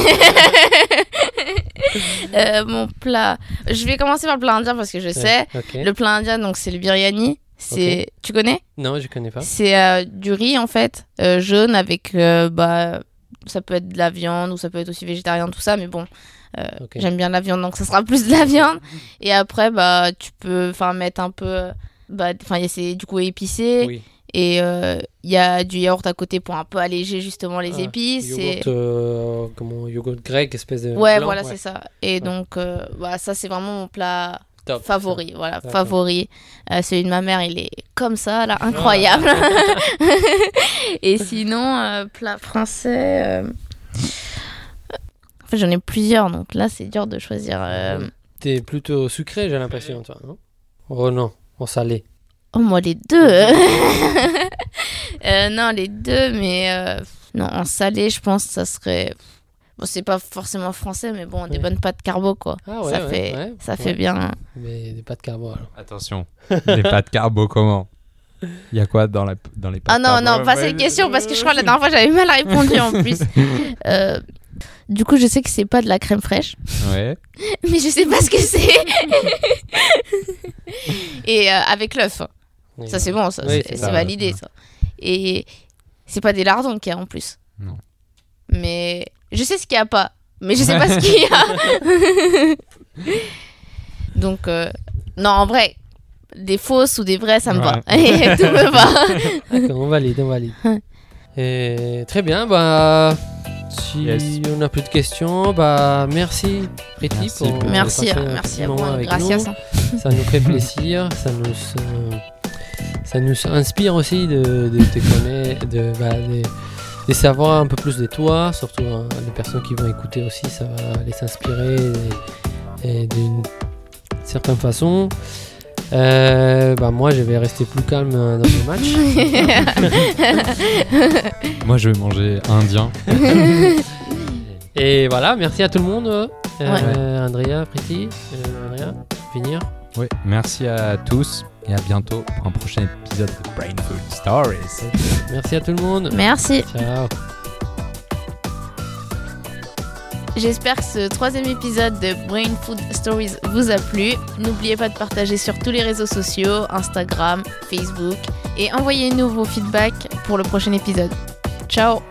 Euh, mon plat. Je vais commencer par le plat indien parce que je sais. Le plat indien, donc, c'est le biryani. C'est... Tu connais? Non, je connais pas. C'est euh, du riz en fait, euh, jaune avec euh, bah ça peut être de la viande ou ça peut être aussi végétarien tout ça mais bon j'aime bien la viande donc ça sera plus de la viande. Et après bah tu peux enfin mettre un peu bah enfin c'est du coup épicé. Oui. et il y a du yaourt à côté pour un peu alléger justement les Ah, épices et Yogourt, euh, comment, yogourt grec, espèce de. ouais blanc, voilà c'est ça. Et donc bah, ça c'est vraiment mon plat Top. favori voilà favori. Euh, celui de ma mère il est comme ça là incroyable. Et sinon euh, plat français euh, en fait j'en ai plusieurs donc là c'est dur de choisir euh, T'es plutôt sucré, j'ai l'impression, toi, non? Oh non, en salé. oh moi les deux. Euh, non les deux mais non en salé je pense que ça serait bon c'est pas forcément français mais bon des Ouais. bonnes pâtes carbo quoi Ah ouais, ça ouais, fait ouais, ça ouais. fait bien Mais des pâtes carbo, alors. Attention. les pâtes carbo, comment? Il y a quoi dans, la, dans les pâtes Ah non, carbo? non, pas cette question parce que je crois que la dernière fois j'avais mal répondu en plus. Euh, du coup, je sais que c'est pas de la crème fraîche, Ouais. mais je sais pas ce que c'est. Et euh, avec l'œuf. Oui, ça c'est bon, ça, Oui, c'est validé ouais. ça. Et c'est pas des lardons qu'il y a en plus. Non. Mais je sais ce qu'il y a pas, mais je sais pas ce qu'il y a. Donc, euh, non, en vrai, des fausses ou des vraies, ça me va. Et tout me va. D'accord, on valide, on valide. Et, très bien, bah. Si Yes. on n'a plus de questions, bah merci Priti Merci pour. Merci, passer un merci petit à moment vous. avec Gracias. nous. hein. Ça nous fait plaisir, ça nous, euh, ça nous inspire aussi de, de te connaître, de, bah, de, de savoir un peu plus de toi, surtout hein, les personnes qui vont écouter aussi, ça va les inspirer et, et d'une certaine façon. Euh, bah moi je vais rester plus calme euh, dans le match. Moi, je vais manger indien. Et voilà, merci à tout le monde. euh, Ouais. Andrea, Priti, euh, Andrea, finir. Oui. Merci à tous et à bientôt pour un prochain épisode de Brain Food Stories. Merci à tout le monde. Merci. Ciao. J'espère que ce troisième épisode de Brain Food Stories vous a plu. N'oubliez pas de partager sur tous les réseaux sociaux, Instagram, Facebook, et envoyez-nous vos feedbacks pour le prochain épisode. Ciao